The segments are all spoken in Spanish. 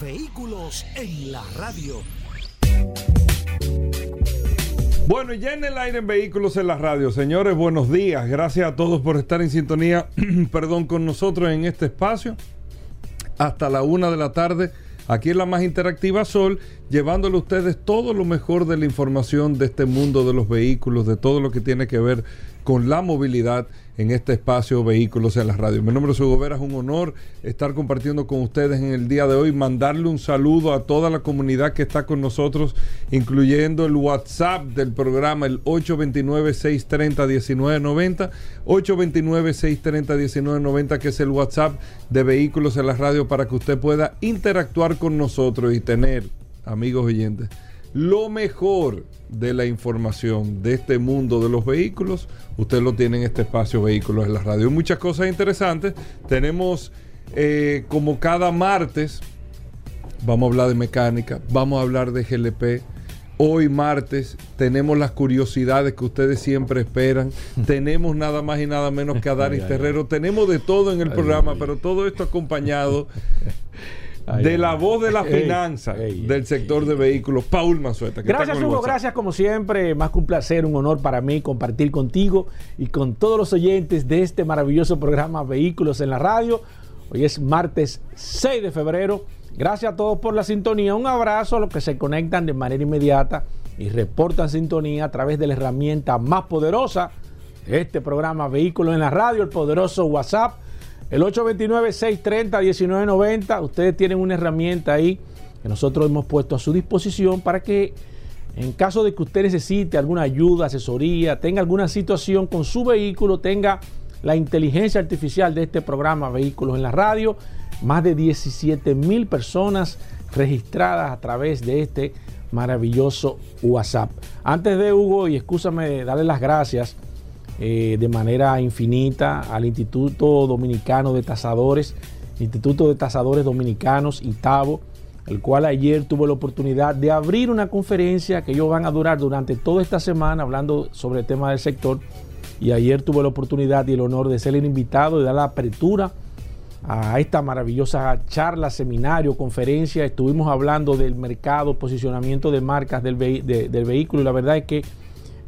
Vehículos en la radio. Bueno, ya en el aire en Vehículos en la radio. Señores, buenos días. Gracias a todos por estar en sintonía, perdón, con nosotros en este espacio. Hasta la una de la tarde, aquí en la más interactiva Sol, llevándole a ustedes todo lo mejor de la información de este mundo de los vehículos, de todo lo que tiene que ver con la movilidad en este espacio Vehículos en la Radio. Mi nombre es Hugo es un honor estar compartiendo con ustedes en el día de hoy, mandarle un saludo a toda la comunidad que está con nosotros, incluyendo el WhatsApp del programa, el 829-630-1990, 829-630-1990, que es el WhatsApp de Vehículos en la Radio, para que usted pueda interactuar con nosotros y tener, amigos oyentes, lo mejor de la información de este mundo de los vehículos, usted lo tiene en este espacio Vehículos en la Radio. Muchas cosas interesantes. Tenemos eh, como cada martes, vamos a hablar de mecánica, vamos a hablar de GLP. Hoy martes tenemos las curiosidades que ustedes siempre esperan. tenemos nada más y nada menos que a Daris Terrero. Tenemos de todo en el programa, pero todo esto acompañado de la voz de la finanza del sector de vehículos, Paul Manzueta. Gracias, Hugo. Gracias, como siempre. Más que un placer, un honor para mí compartir contigo y con todos los oyentes de este maravilloso programa Vehículos en la Radio. Hoy es martes 6 de febrero. Gracias a todos por la sintonía. Un abrazo a los que se conectan de manera inmediata y reportan sintonía a través de la herramienta más poderosa de este programa Vehículos en la Radio, el poderoso WhatsApp el 829-630-1990, ustedes tienen una herramienta ahí que nosotros hemos puesto a su disposición para que en caso de que usted necesite alguna ayuda, asesoría, tenga alguna situación con su vehículo, tenga la inteligencia artificial de este programa Vehículos en la Radio, más de 17 mil personas registradas a través de este maravilloso WhatsApp. Antes de Hugo, y escúchame darle las gracias eh, de manera infinita al Instituto Dominicano de Tasadores, Instituto de Tasadores Dominicanos, ITABO, el cual ayer tuvo la oportunidad de abrir una conferencia que ellos van a durar durante toda esta semana hablando sobre el tema del sector. Y ayer tuve la oportunidad y el honor de ser el invitado y dar la apertura a esta maravillosa charla, seminario, conferencia. Estuvimos hablando del mercado, posicionamiento de marcas del, del vehículo y la verdad es que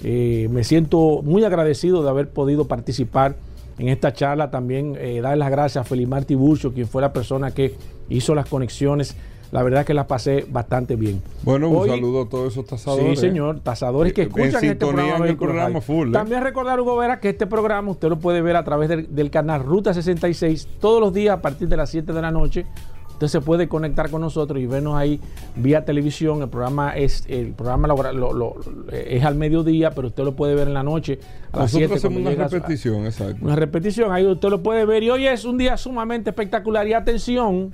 eh, me siento muy agradecido de haber podido participar en esta charla. También eh, dar las gracias a Felimar Tiburcio, quien fue la persona que hizo las conexiones. La verdad que las pasé bastante bien. Bueno, un saludo a todos esos tasadores. Sí, señor, tasadores que escuchan este programa. full, ¿eh? También recordar, Hugo Vera, que este programa usted lo puede ver a través del, del canal Ruta 66 todos los días a partir de las 7 de la noche Usted se puede conectar con nosotros y vernos ahí vía televisión. El programa es el programa es al mediodía, pero usted lo puede ver en la noche a las nosotros hacemos una repetición, exacto. Una repetición, ahí usted lo puede ver. Y hoy es un día sumamente espectacular. Y atención,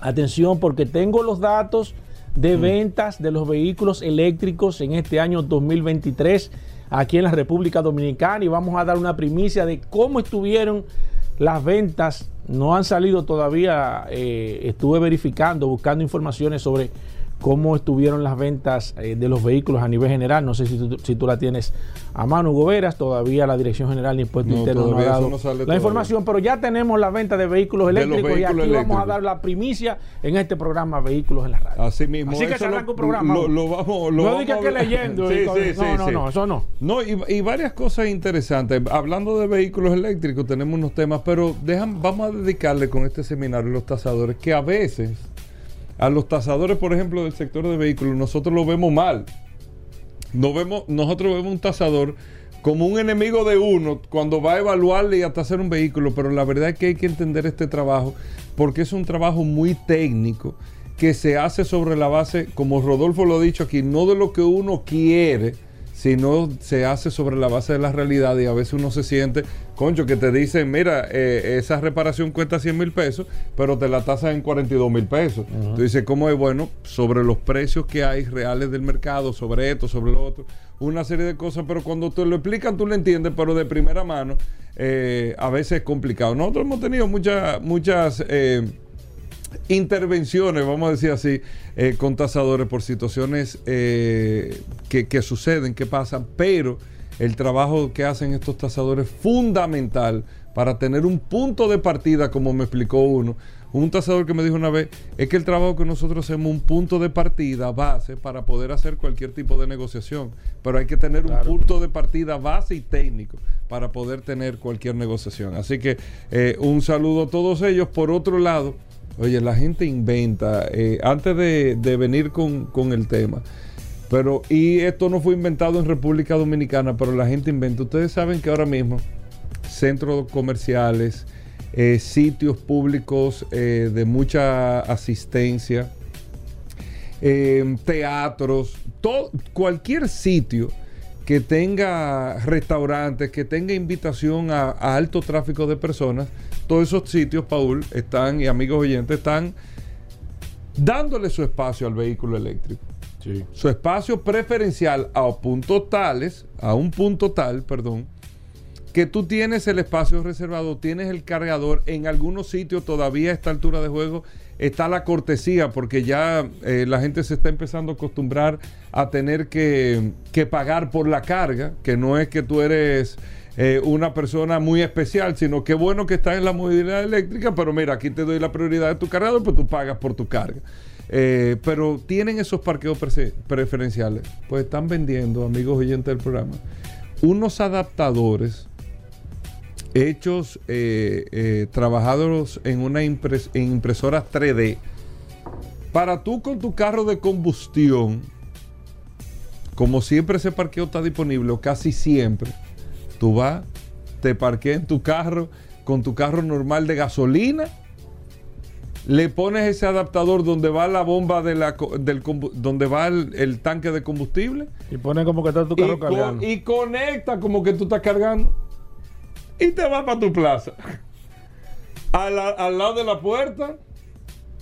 atención, porque tengo los datos de mm. ventas de los vehículos eléctricos en este año 2023 aquí en la República Dominicana y vamos a dar una primicia de cómo estuvieron las ventas no han salido todavía. Eh, estuve verificando, buscando informaciones sobre cómo estuvieron las ventas eh, de los vehículos a nivel general. No sé si tú, si tú la tienes a mano, Hugo Veras. Todavía la Dirección General de Impuestos Internos no ha dado la información, pero ya tenemos la venta de vehículos eléctricos y aquí vamos a dar la primicia en este programa Vehículos en la Radio. Así mismo. Así que se arranca un programa. Lo, vamos, lo no digas que leyendo. Sí, sí, no, no, no, eso no. No, y, y, varias cosas interesantes. Hablando de vehículos eléctricos, tenemos unos temas, pero dejan, vamos a dedicarle con este seminario los tasadores que a veces a los tasadores, por ejemplo, del sector de vehículos, nosotros lo vemos mal. No vemos, nosotros vemos un tasador como un enemigo de uno cuando va a evaluarle y hasta hacer un vehículo, pero la verdad es que hay que entender este trabajo porque es un trabajo muy técnico que se hace sobre la base, como Rodolfo lo ha dicho aquí, no de lo que uno quiere, sino se hace sobre la base de la realidad y a veces uno se siente, concho, que te dicen, mira, eh, esa reparación cuesta 100 mil pesos, pero te la tasan en 42 mil pesos. Tú dices, ¿cómo es? Bueno, sobre los precios que hay reales del mercado, sobre esto, sobre lo otro, una serie de cosas, pero cuando te lo explican tú lo entiendes, pero de primera mano, eh, a veces es complicado. Nosotros hemos tenido muchas, muchas... Eh, intervenciones, vamos a decir así, eh, con tasadores por situaciones eh, que, que suceden, que pasan, pero el trabajo que hacen estos tasadores es fundamental para tener un punto de partida, como me explicó uno. Un tasador que me dijo una vez, es que el trabajo que nosotros hacemos un punto de partida base para poder hacer cualquier tipo de negociación. Pero hay que tener un punto de partida base y técnico para poder tener cualquier negociación. Así que eh, un saludo a todos ellos. Por otro lado, oye, la gente inventa, eh, antes de, venir con, con el tema, pero, y esto no fue inventado en República Dominicana, pero la gente inventa. Ustedes saben que ahora mismo centros comerciales, eh, sitios públicos eh, de mucha asistencia, teatros, todo, cualquier sitio que tenga restaurantes, que tenga invitación a, a alto tráfico de personas, todos esos sitios, Paul, están, y amigos oyentes, están dándole su espacio al vehículo eléctrico Sí. su espacio preferencial a puntos tales, a un punto tal, perdón, que tú tienes el espacio reservado, tienes el cargador, en algunos sitios todavía a esta altura de juego está la cortesía, porque ya eh, la gente se está empezando a acostumbrar a tener que, que pagar por la carga, que no es que tú eres eh, una persona muy especial, sino que bueno que estás en la movilidad eléctrica, pero mira, aquí te doy la prioridad de tu cargador, pues tú pagas por tu carga. Eh, pero tienen esos parqueos preferenciales. Pues están vendiendo, amigos oyentes del programa, unos adaptadores hechos, eh, eh, trabajados en una impres- en impresoras 3D. Para tú con tu carro de combustión, como siempre ese parqueo está disponible, o casi siempre, tú vas, te parqueas en tu carro con tu carro normal de gasolina le pones ese adaptador donde va la bomba de la, del donde va el, el tanque de combustible Y pone como que está tu y, carro co- cargando. y conecta como que tú estás cargando y te vas para tu plaza la- al lado de la puerta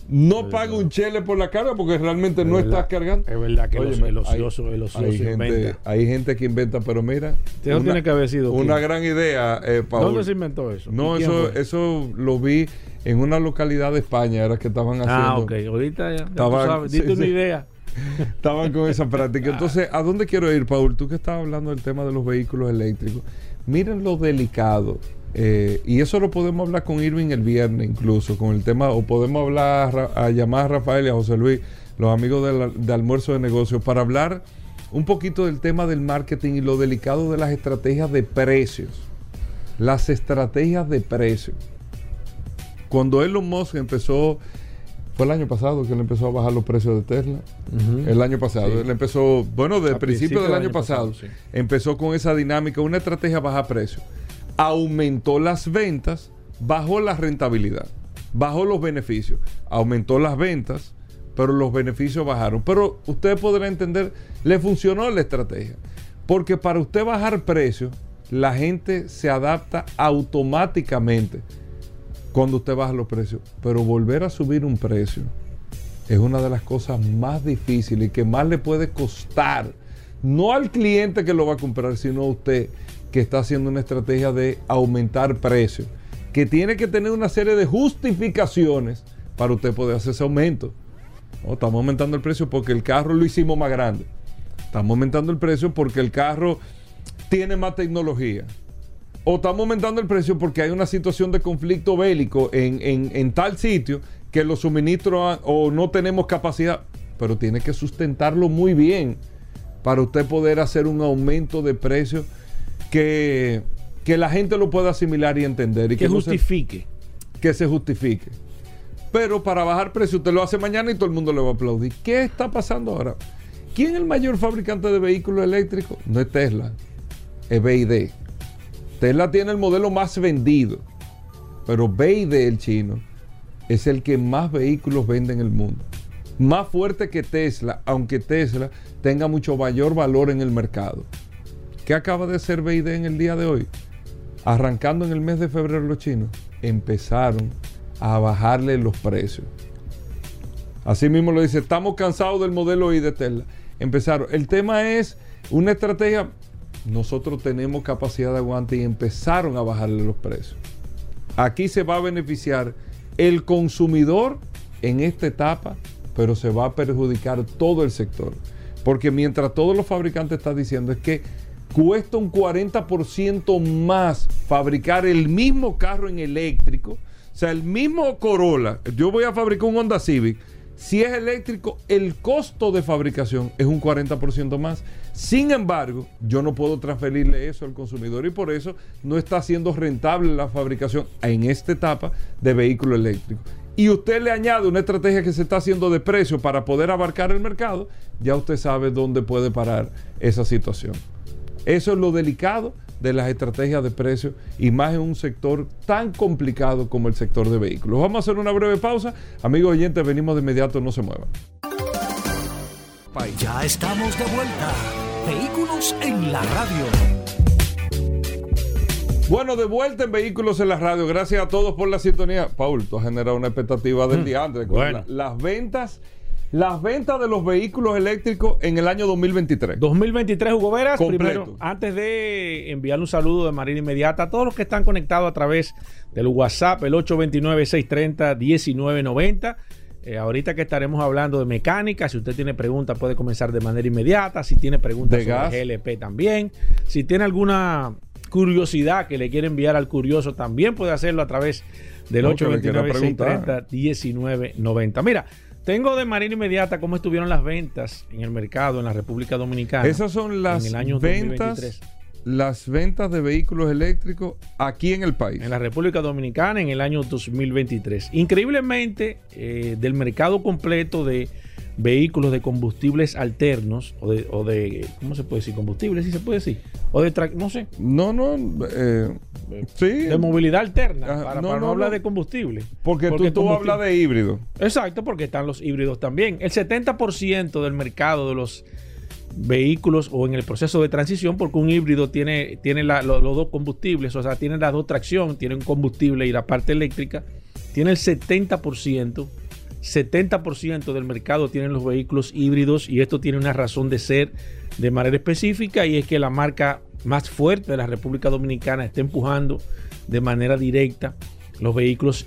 no paga un chele por la carga porque realmente no verdad, estás cargando es verdad que el Óyeme, el hay- ocioso, el ocioso hay, gente, hay gente que inventa pero mira Eso tiene que haber sido una quién. gran idea eh, Paul. ¿Dónde se inventó eso? no ¿Y quién eso fue? eso lo vi en una localidad de España era que estaban haciendo Ah, ok. Ahorita ya, ya tú Estaban- sí, diste una sí. idea. Estaban con esa práctica. Entonces, ¿a dónde quiero ir, Paul? Tú que estabas hablando del tema de los vehículos eléctricos. Miren lo delicado. eh, y eso lo podemos hablar con Irving el viernes incluso, con el tema, o podemos hablar, a llamar a Rafael y a José Luis, los amigos del- de, almuerzo de negocios, para hablar un poquito del tema del marketing y lo delicado de las estrategias de precios. Las estrategias de precios. Cuando Elon Musk empezó, fue el año pasado que él empezó a bajar los precios de Tesla. El año pasado. Sí. Él empezó, bueno, desde principio del año, pasado, sí. empezó con esa dinámica, una estrategia baja precio. Aumentó las ventas, bajó la rentabilidad, bajó los beneficios, aumentó las ventas, pero los beneficios bajaron. Pero usted podrá entender, le funcionó la estrategia. Porque para usted bajar precios, la gente se adapta automáticamente cuando usted baja los precios. Pero volver a subir un precio es una de las cosas más difíciles y que más le puede costar, no al cliente que lo va a comprar, sino a usted que está haciendo una estrategia de aumentar precios, que tiene que tener una serie de justificaciones para usted poder hacer ese aumento. No, estamos aumentando el precio porque el carro lo hicimos más grande. Estamos aumentando el precio porque el carro tiene más tecnología. O estamos aumentando el precio porque hay una situación de conflicto bélico en, en- en tal sitio que los suministros o no tenemos capacidad. Pero tiene que sustentarlo muy bien para usted poder hacer un aumento de precio que, que la gente lo pueda asimilar y entender. Y Que no se- justifique. que se justifique. Pero para bajar precio usted lo hace mañana y todo el mundo le va a aplaudir. ¿Qué está pasando ahora? ¿Quién es el mayor fabricante de vehículos eléctricos? No es Tesla, es BID. Tesla tiene el modelo más vendido, pero BID, el chino, es el que más vehículos vende en el mundo. Más fuerte que Tesla, aunque Tesla tenga mucho mayor valor en el mercado. ¿Qué acaba de hacer BID en el día de hoy? Arrancando en el mes de febrero los chinos, empezaron a bajarle los precios. Así mismo lo dice, estamos cansados del modelo I de Tesla. Empezaron. El tema es una estrategia. Nosotros tenemos capacidad de aguante y empezaron a bajarle los precios. Aquí se va a beneficiar el consumidor en esta etapa, pero se va a perjudicar todo el sector. Porque mientras todos los fabricantes están diciendo es que cuesta un 40% más fabricar el mismo carro en eléctrico, o sea, el mismo Corolla, yo voy a fabricar un Honda Civic, si es eléctrico, el costo de fabricación es un 40% más. Sin embargo, yo no puedo transferirle eso al consumidor y por eso no está siendo rentable la fabricación en esta etapa de vehículo eléctrico. Y usted le añade una estrategia que se está haciendo de precio para poder abarcar el mercado, ya usted sabe dónde puede parar esa situación. Eso es lo delicado de las estrategias de precio y más en un sector tan complicado como el sector de vehículos. Vamos a hacer una breve pausa. Amigos oyentes, venimos de inmediato, no se muevan. Ya estamos de vuelta. Vehículos en la radio. Bueno, de vuelta en Vehículos en la Radio. Gracias a todos por la sintonía. Paul, tú has generado una expectativa del día antes. bueno. las ventas las ventas de los vehículos eléctricos en el año 2023. 2023, Hugo Veras. Completo. Primero, antes de enviarle un saludo de manera inmediata a todos los que están conectados a través del WhatsApp, el 829-630-1990. Eh, ahorita que estaremos hablando de mecánica, si usted tiene preguntas puede comenzar de manera inmediata. Si tiene preguntas De sobre gas. GLP también. Si tiene alguna curiosidad que le quiere enviar al curioso, también puede hacerlo a través del No, que le quiera preguntar. 829-630-1990. Mira, tengo de manera inmediata cómo estuvieron las ventas en el mercado en la República Dominicana. Esas son las en el año ventas, 2023. las ventas de vehículos eléctricos aquí en el país. en la República Dominicana en el año 2023. Increíblemente, eh, del mercado completo de vehículos de combustibles alternos, o de, o de ¿cómo se puede decir? Combustibles, sí se puede decir. O de, no sé, No, no, eh, sí. de movilidad alterna, Ajá, para, no, para no, no, hablar no. de combustible. porque, tú, tú hablas de híbrido. Exacto, porque están los híbridos también. El 70% del mercado de los vehículos o en el proceso de transición, porque un híbrido tiene, tiene la- lo- los dos combustibles, o sea, tiene las dos tracción, tiene un combustible y la parte eléctrica, tiene el 70%. 70% del mercado tienen los vehículos híbridos y esto tiene una razón de ser de manera específica y es que la marca más fuerte de la República Dominicana está empujando de manera directa los vehículos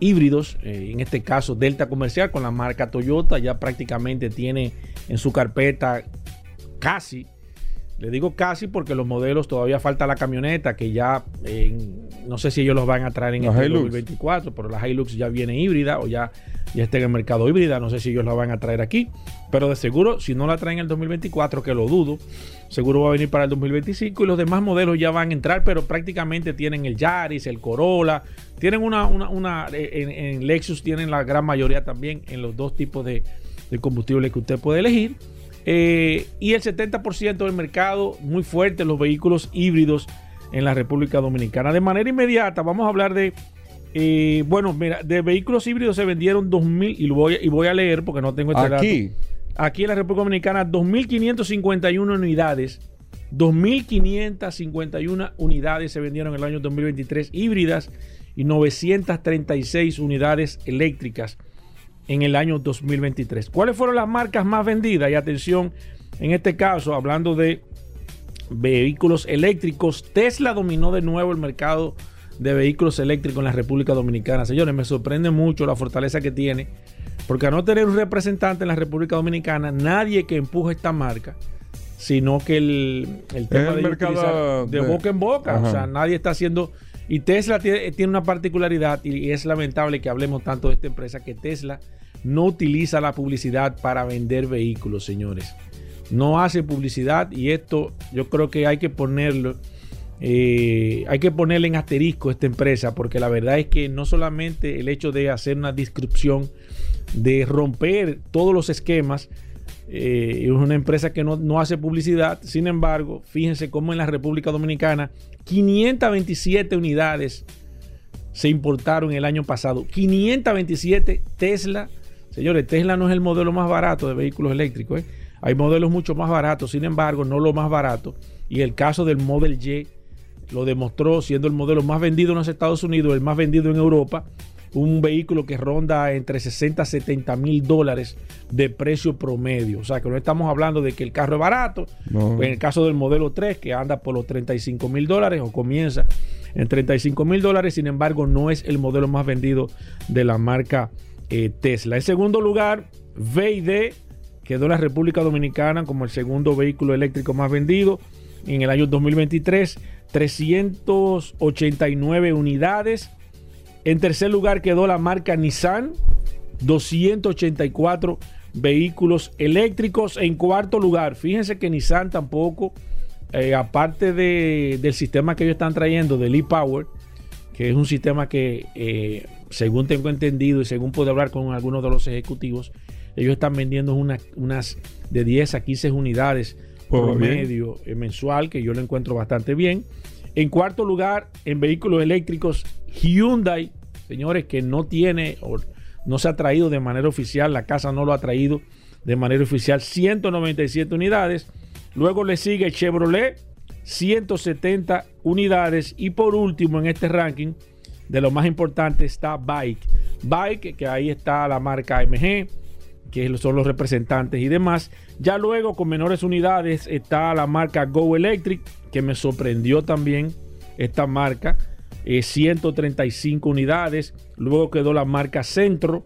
híbridos, eh, en este caso Delta Comercial con la marca Toyota, ya prácticamente tiene en su carpeta casi, le digo casi porque los modelos todavía falta la camioneta que ya eh, no sé si ellos los van a traer en La este Hilux. 2024, pero la Hilux ya viene híbrida o ya, ya está en el mercado híbrida, no sé si ellos la van a traer aquí, pero de seguro si no la traen en el 2024, que lo dudo, seguro va a venir para el 2025 y los demás modelos ya van a entrar, pero prácticamente tienen el Yaris, el Corolla, tienen una, una, una en, en Lexus tienen la gran mayoría también en los dos tipos de, de combustible que usted puede elegir. Eh, y el 70% del mercado muy fuerte, los vehículos híbridos en la República Dominicana. De manera inmediata, vamos a hablar de, eh, bueno, mira, de vehículos híbridos se vendieron 2.000, y, voy, a- y voy a leer porque no tengo este dato. Aquí, Aquí en la República Dominicana, 2.551 unidades. 2.551 unidades se vendieron en el año 2023 híbridas y 936 unidades eléctricas en el año 2023. ¿Cuáles fueron las marcas más vendidas? Y atención, en este caso, hablando de vehículos eléctricos, Tesla dominó de nuevo el mercado de vehículos eléctricos en la República Dominicana. Señores, me sorprende mucho la fortaleza que tiene, porque a no tener un representante en la República Dominicana, nadie que empuje esta marca, sino que el, el tema el de, mercado de de- boca en boca, Ajá. o sea, nadie está haciendo... Y Tesla tiene, tiene una particularidad y es lamentable que hablemos tanto de esta empresa, que Tesla no utiliza la publicidad para vender vehículos, señores. No hace publicidad y esto yo creo que hay que ponerlo, eh, hay que ponerle en asterisco a esta empresa porque la verdad es que no solamente el hecho de hacer una descripción, de romper todos los esquemas, eh, es una empresa que no, no hace publicidad. Sin embargo, fíjense cómo en la República Dominicana 527 unidades se importaron el año pasado. 527 Tesla. Señores, Tesla no es el modelo más barato de vehículos eléctricos. ¿eh? Hay modelos mucho más baratos, sin embargo, no lo más barato. y el caso del Model Y lo demostró siendo el modelo más vendido en los Estados Unidos, el más vendido en Europa, un vehículo que ronda entre 60 a 70 mil dólares de precio promedio. O sea, que no estamos hablando de que el carro es barato. No. En el caso del modelo 3, que anda por los 35 mil dólares o comienza en 35 mil dólares, sin embargo, no es el modelo más vendido de la marca eh, Tesla. En segundo lugar, VID quedó en la República Dominicana como el segundo vehículo eléctrico más vendido en el año 2023, 389 unidades. En tercer lugar quedó la marca Nissan, 284 vehículos eléctricos. En cuarto lugar, fíjense que Nissan tampoco, eh, aparte de- del sistema que ellos están trayendo, del e-Power, que es un sistema que, eh, según tengo entendido y según puedo hablar con algunos de los ejecutivos, ellos están vendiendo una- unas de 10 a 15 unidades Pues bien. promedio eh, mensual, que yo lo encuentro bastante bien. En cuarto lugar, en vehículos eléctricos, Hyundai, señores, que no tiene o no se ha traído de manera oficial, la casa no lo ha traído de manera oficial, 197 unidades. Luego le sigue Chevrolet, 170 unidades. Y por último, en este ranking, de lo más importante está Bike. Bike, que ahí está la marca MG, que son los representantes y demás. Ya luego, con menores unidades, está la marca Go Electric, que me sorprendió también esta marca. Eh, 135 unidades. Luego quedó la marca Centro,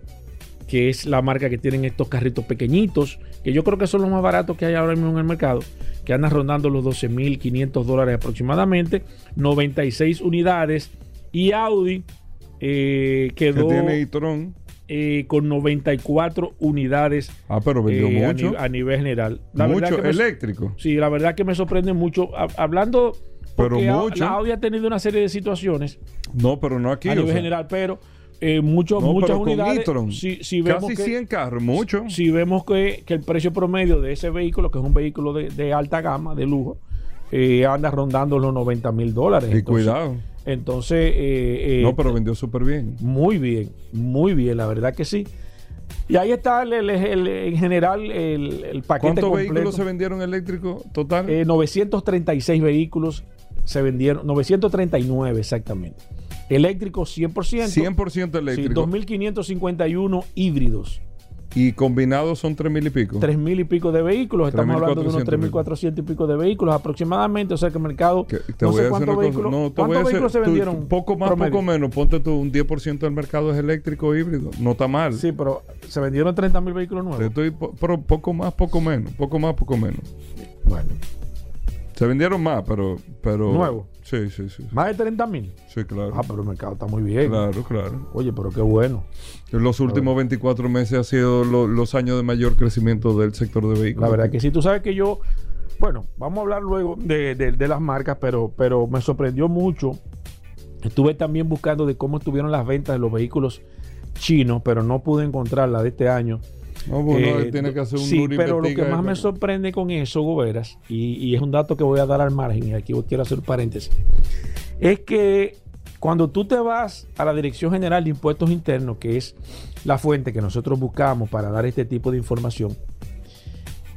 que es la marca que tienen estos carritos pequeñitos, que yo creo que son los más baratos que hay ahora mismo en el mercado, que andan rondando los 12.500 dólares aproximadamente, 96 unidades. Y Audi eh, Que quedó tiene eh, con 94 unidades Ah, pero vendió eh, a, mucho. a nivel general. La verdad mucho que me- eléctrico. Sí, la verdad que me sorprende mucho. Ha- hablando, Pero mucho. la Audi ha tenido una serie de situaciones No, pero no aquí. a o nivel sea. general, pero eh, mucho- No, muchas unidades. Si, si vemos Casi que, 100 carros, mucho. si vemos que, que el precio promedio de ese vehículo, que es un vehículo de, de alta gama, de lujo, eh, anda rondando los 90 mil dólares. y Entonces- cuidado. Entonces, eh, eh, no, pero vendió súper bien. muy bien, muy bien, la verdad que sí. Y ahí está el, el- el- en general el, el paquete ¿Cuántos completo. vehículos se vendieron eléctricos total? Eh, 936 vehículos se vendieron, 939 exactamente. Eléctricos 100%. 100% sí, eléctrico. 2.551 híbridos. y combinados son 3 mil y pico. 3.000 y pico de vehículos. Estamos hablando de unos 3.400 3.400 y pico de vehículos aproximadamente. O sea que el mercado, Que- te no voy sé cuántos vehículos, No, te voy a ¿cuántos hacer- vehículos se tú- vendieron. Poco más, promedio? poco menos. Ponte tú un 10% del mercado es eléctrico híbrido. No está mal. Sí, pero se vendieron 30.000 vehículos nuevos. estoy pero poco más, poco menos. Poco más, poco menos. Bueno, Se vendieron más, pero. pero Nuevo. Sí, sí, sí. más de 30.000. Sí, claro. Ah, pero el mercado está muy bien. Claro, claro. Oye, pero qué bueno. En los últimos 24 meses ha sido lo- los años de mayor crecimiento del sector de vehículos. La verdad que sí, tú sabes que yo, bueno, vamos a hablar luego de, de- de las marcas, pero, pero me sorprendió mucho. Estuve también buscando de cómo estuvieron las ventas de los vehículos chinos, pero no pude encontrar la de este año. No, bueno, Eh, él tiene que hacer un sí, pero lo que más me sorprende con eso, Goberas, y, y es un dato que voy a dar al margen, y aquí quiero hacer un paréntesis, es que cuando tú te vas a la Dirección General de Impuestos Internos, que es la fuente que nosotros buscamos para dar este tipo de información,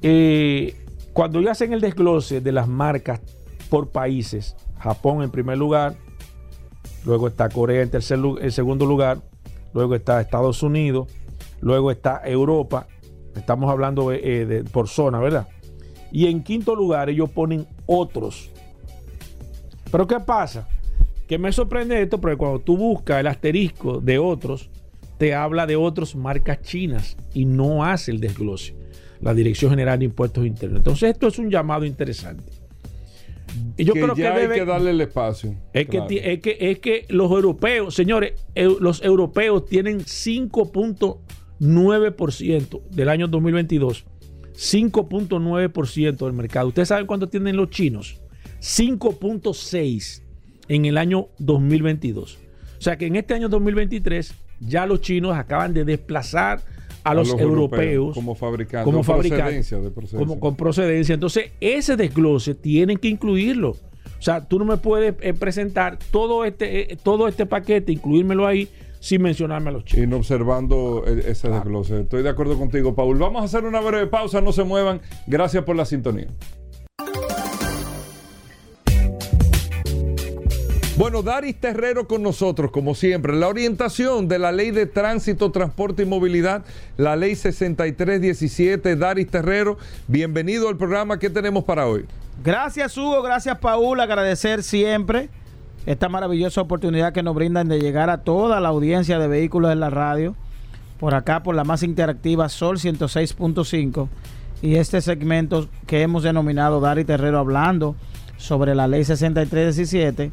eh, cuando ellos hacen el desglose de las marcas por países, Japón en primer lugar, luego está Corea en, tercer, lu- en segundo lugar, luego está Estados Unidos, luego está Europa, estamos hablando eh, de- por zona, ¿verdad? Y en quinto lugar ellos ponen otros. Pero ¿qué pasa? Que me sorprende esto porque cuando tú buscas el asterisco de otros, te habla de otras marcas chinas y no hace el desglose. La Dirección General de Impuestos Internos. Entonces esto es un llamado interesante. Y yo que creo ya que hay debe- que darle el espacio. es que, Claro. es, que, es que los europeos, señores, los europeos tienen 5.9% del año 2022. 5.9% del mercado. ¿Ustedes saben cuánto tienen los chinos? 5.6 en el año 2022. O sea que en este año 2023 ya los chinos acaban de desplazar a, los, europeos como fabricantes. como procedencia de procedencia. como con procedencia. Entonces, ese desglose tienen que incluirlo. O sea, tú no me puedes eh, presentar todo este, eh, todo este paquete, incluírmelo ahí, sin mencionarme a los chicos. Y no observando e- ese desglose. Estoy de acuerdo contigo, Paul. Vamos a hacer una breve pausa, no se muevan. Gracias por la sintonía. Bueno, Daris Terrero con nosotros, como siempre. La orientación de la Ley de Tránsito, Transporte y Movilidad, la Ley 6317. Daris Terrero, bienvenido al programa. ¿Qué tenemos para hoy? Gracias, Hugo. Gracias, Paul. Agradecer siempre esta maravillosa oportunidad que nos brindan de llegar a toda la audiencia de vehículos en la radio. Por acá, por la más interactiva Sol 106.5. Y este segmento que hemos denominado Daris Terrero hablando sobre la Ley 6317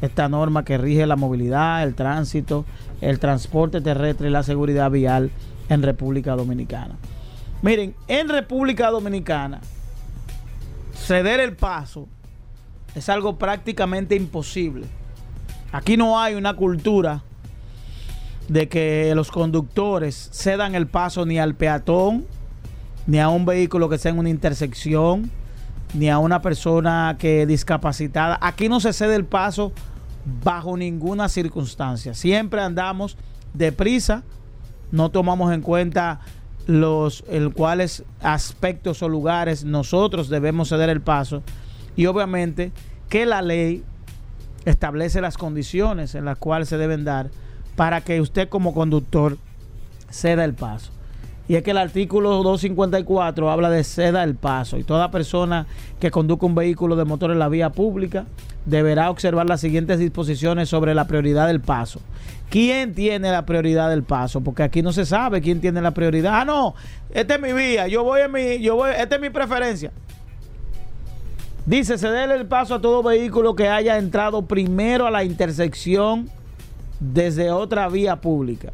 esta norma que rige la movilidad, el tránsito, el transporte terrestre y la seguridad vial en República Dominicana. Miren, en República Dominicana, ceder el paso es algo prácticamente imposible. Aquí no hay una cultura de que los conductores cedan el paso ni al peatón, ni a un vehículo que esté en una intersección, ni a una persona que es discapacitada. Aquí no se cede el paso bajo ninguna circunstancia. Siempre andamos deprisa, no tomamos en cuenta los el cuáles aspectos o lugares nosotros debemos ceder el paso y obviamente que la ley establece las condiciones en las cuales se deben dar para que usted como conductor ceda el paso. Y es que el artículo 254 habla de ceda el paso y toda persona que conduzca un vehículo de motor en la vía pública deberá observar las siguientes disposiciones sobre la prioridad del paso. ¿Quién tiene la prioridad del paso? Porque aquí no se sabe quién tiene la prioridad. Ah, no, esta es mi vía, yo voy en mi, yo voy, esta es mi preferencia. Dice, ceder el paso a todo vehículo que haya entrado primero a la intersección desde otra vía pública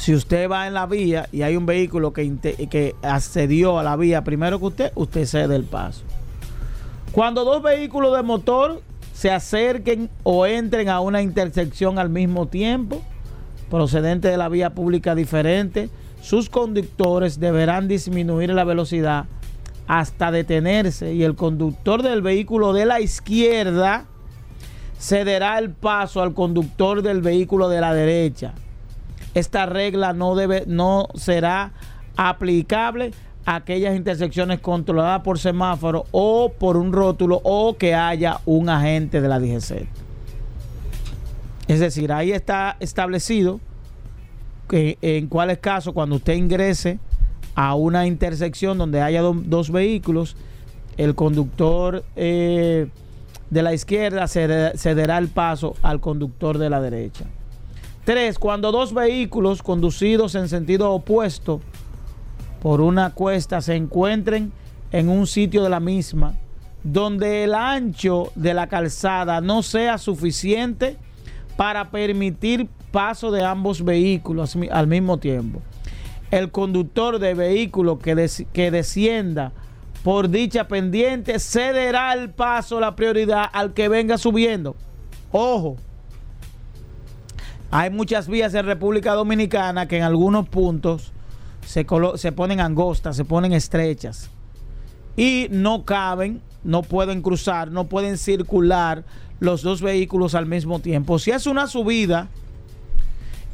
si usted va en la vía y hay un vehículo que, que accedió a la vía primero que usted, usted cede el paso. Cuando dos vehículos de motor se acerquen o entren a una intersección al mismo tiempo, procedente de la vía pública diferente, sus conductores deberán disminuir la velocidad hasta detenerse y el conductor del vehículo de la izquierda cederá el paso al conductor del vehículo de la derecha esta regla no, debe, no será aplicable a aquellas intersecciones controladas por semáforo o por un rótulo o que haya un agente de la DGC. Es decir, ahí está establecido que en cuáles casos cuando usted ingrese a una intersección donde haya dos vehículos, el conductor eh, de la izquierda cederá el paso al conductor de la derecha. Tres, cuando dos vehículos conducidos en sentido opuesto por una cuesta se encuentren en un sitio de la misma, donde el ancho de la calzada no sea suficiente para permitir paso de ambos vehículos al mismo tiempo. El conductor de vehículo que, que descienda por dicha pendiente cederá el paso, la prioridad al que venga subiendo. Ojo, hay muchas vías en República Dominicana que en algunos puntos se, se ponen angostas, se ponen estrechas y no caben, no pueden cruzar, no pueden circular los dos vehículos al mismo tiempo. Si es una subida,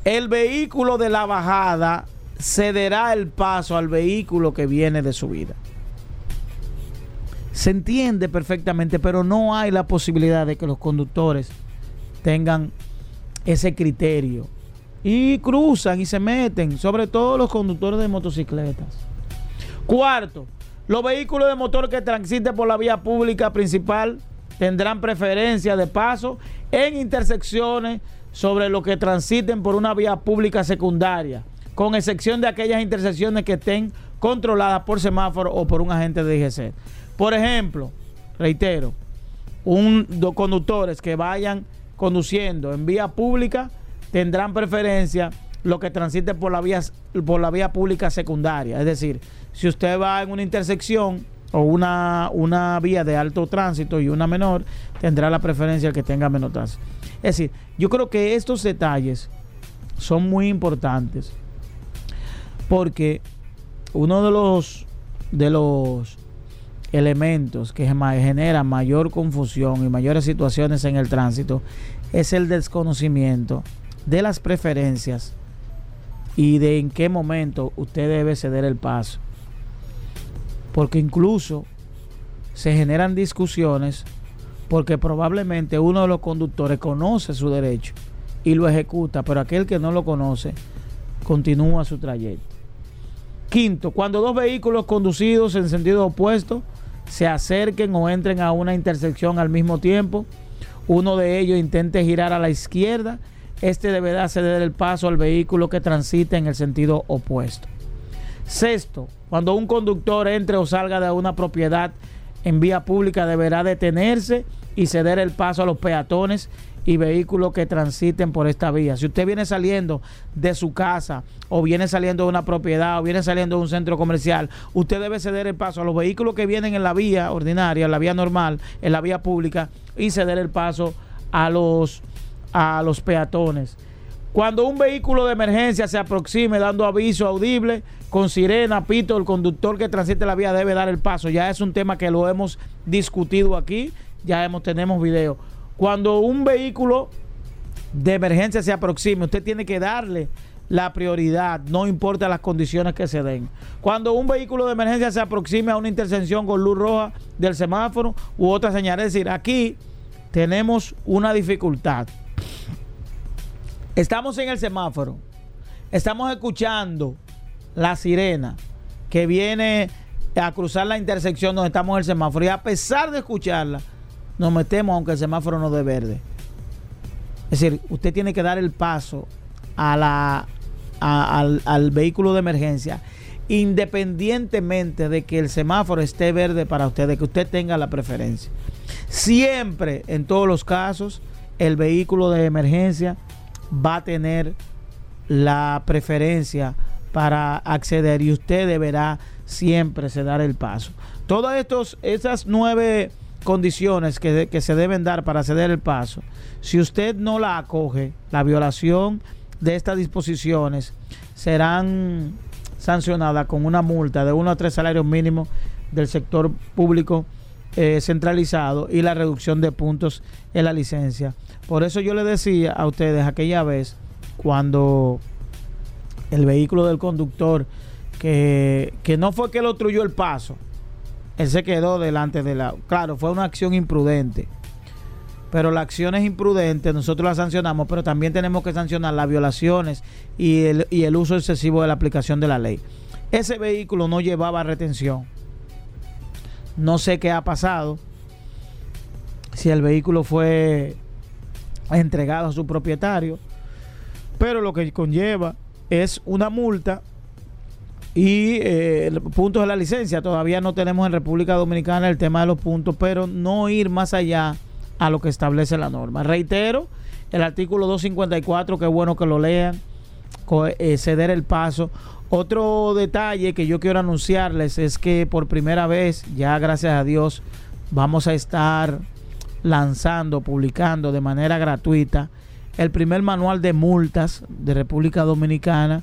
el vehículo de la bajada cederá el paso al vehículo que viene de subida. Se entiende perfectamente, pero no hay la posibilidad de que los conductores tengan ese criterio. Y cruzan y se meten, sobre todo los conductores de motocicletas. Cuarto, los vehículos de motor que transiten por la vía pública principal tendrán preferencia de paso en intersecciones sobre los que transiten por una vía pública secundaria, con excepción de aquellas intersecciones que estén controladas por semáforo o por un agente de IGC. Por ejemplo, reitero, un, dos conductores que vayan conduciendo en vía pública tendrán preferencia lo que transite por la vía, por la vía pública secundaria. Es decir, si usted va en una intersección o una, una vía de alto tránsito y una menor, tendrá la preferencia que tenga menor tránsito. Es decir, yo creo que estos detalles son muy importantes porque uno de los de los elementos que generan mayor confusión y mayores situaciones en el tránsito es el desconocimiento de las preferencias y de en qué momento usted debe ceder el paso. Porque incluso se generan discusiones porque probablemente uno de los conductores conoce su derecho y lo ejecuta, pero aquel que no lo conoce continúa su trayecto. Quinto, cuando dos vehículos conducidos en sentido opuesto se acerquen o entren a una intersección al mismo tiempo, uno de ellos intente girar a la izquierda, este deberá ceder el paso al vehículo que transite en el sentido opuesto. Sexto, cuando un conductor entre o salga de una propiedad en vía pública deberá detenerse y ceder el paso a los peatones y vehículos que transiten por esta vía. Si usted viene saliendo de su casa o viene saliendo de una propiedad o viene saliendo de un centro comercial, usted debe ceder el paso a los vehículos que vienen en la vía ordinaria, en la vía normal, en la vía pública y ceder el paso a los, a los peatones. Cuando un vehículo de emergencia se aproxime dando aviso audible con sirena, pito, el conductor que transite la vía debe dar el paso. Ya es un tema que lo hemos discutido aquí, ya hemos, tenemos video. Cuando un vehículo de emergencia se aproxime, usted tiene que darle la prioridad, no importa las condiciones que se den. Cuando un vehículo de emergencia se aproxime a una intersección con luz roja del semáforo u otra señal, es decir, aquí tenemos una dificultad. Estamos en el semáforo, estamos escuchando la sirena que viene a cruzar la intersección donde estamos en el semáforo y a pesar de escucharla, nos metemos aunque el semáforo no dé verde. Es decir, usted tiene que dar el paso a la, al, al vehículo de emergencia independientemente de que el semáforo esté verde para usted, de que usted tenga la preferencia. Siempre, en todos los casos, el vehículo de emergencia va a tener la preferencia para acceder y usted deberá siempre ceder el paso. Todas estos, esas nueve condiciones que, que se deben dar para ceder el paso, si usted no la acoge, la violación de estas disposiciones serán sancionadas con una multa de uno a tres salarios mínimos del sector público eh, centralizado y la reducción de puntos en la licencia. Por eso yo le decía a ustedes aquella vez cuando el vehículo del conductor que, que no fue que lo obstruyó el paso, él se quedó delante de la... Claro, fue una acción imprudente. Pero la acción es imprudente, nosotros la sancionamos, pero también tenemos que sancionar las violaciones y el, uso excesivo de la aplicación de la ley. Ese vehículo no llevaba retención. No sé qué ha pasado. Si el vehículo fue entregado a su propietario. Pero lo que conlleva es una multa y eh, puntos de la licencia. Todavía no tenemos en República Dominicana el tema de los puntos, pero no ir más allá a lo que establece la norma. Reitero, el artículo 254, que es bueno que lo lean, eh, ceder el paso. Otro detalle que yo quiero anunciarles es que por primera vez, ya gracias a Dios, vamos a estar lanzando, publicando de manera gratuita el primer manual de multas de República Dominicana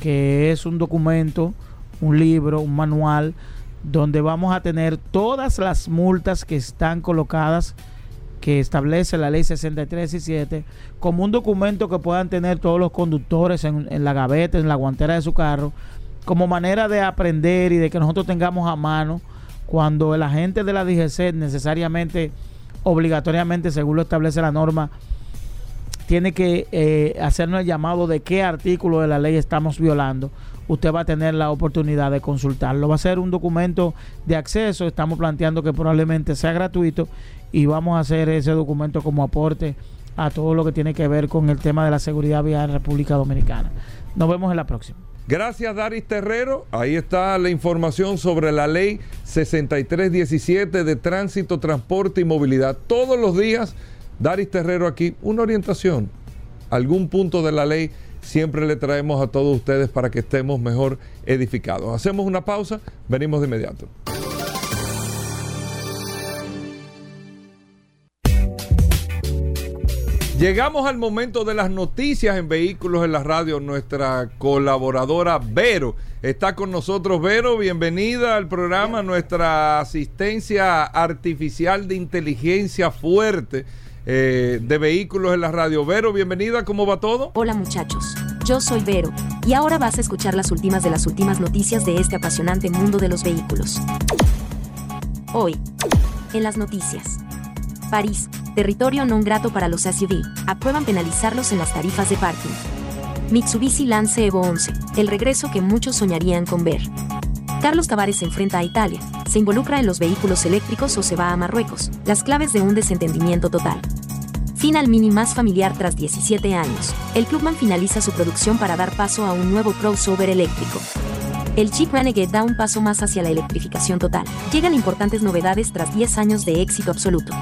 que es un documento, un libro, un manual, donde vamos a tener todas las multas que están colocadas que establece la ley 6317 como un documento que puedan tener todos los conductores en, en, la gaveta, en la guantera de su carro, como manera de aprender y de que nosotros tengamos a mano cuando el agente de la DGC necesariamente, obligatoriamente, según lo establece la norma, tiene que eh, hacernos el llamado de qué artículo de la ley estamos violando, usted va a tener la oportunidad de consultarlo. Va a ser un documento de acceso, estamos planteando que probablemente sea gratuito y vamos a hacer ese documento como aporte a todo lo que tiene que ver con el tema de la seguridad vial en República Dominicana. Nos vemos en la próxima. Gracias, Daris Terrero. Ahí está la información sobre la ley 6317 de tránsito, transporte y movilidad. Todos los días Daris Terrero aquí, una orientación, algún punto de la ley, siempre le traemos a todos ustedes para que estemos mejor edificados. Hacemos una pausa, venimos de inmediato. Llegamos al momento de las noticias en Vehículos en la Radio. Nuestra colaboradora Vero está con nosotros. Vero, bienvenida al programa. Nuestra asistencia artificial de inteligencia fuerte eh, de vehículos en la radio. Vero, bienvenida, ¿cómo va todo? Hola muchachos, yo soy Vero, y ahora vas a escuchar las últimas de las últimas noticias de este apasionante mundo de los vehículos. Hoy, en las noticias. París, territorio non grato para los SUV, aprueban penalizarlos en las tarifas de parking. Mitsubishi Lance Evo 11, el regreso que muchos soñarían con ver. Carlos Tavares se enfrenta a Italia, se involucra en los vehículos eléctricos o se va a Marruecos, las claves de un desentendimiento total. Final Mini más familiar tras 17 años, el Clubman finaliza su producción para dar paso a un nuevo crossover eléctrico. El Jeep Renegade da un paso más hacia la electrificación total. Llegan importantes novedades tras 10 años de éxito absoluto.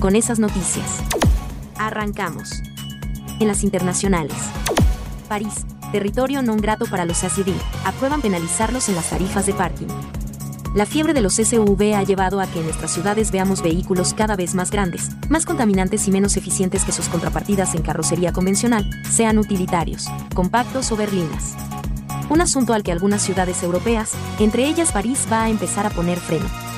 Con esas noticias, arrancamos. En las internacionales. París, territorio non grato para los SUV, aprueban penalizarlos en las tarifas de parking. La fiebre de los SUV ha llevado a que en nuestras ciudades veamos vehículos cada vez más grandes, más contaminantes y menos eficientes que sus contrapartidas en carrocería convencional, sean utilitarios, compactos o berlinas. Un asunto al que algunas ciudades europeas, entre ellas París, va a empezar a poner freno.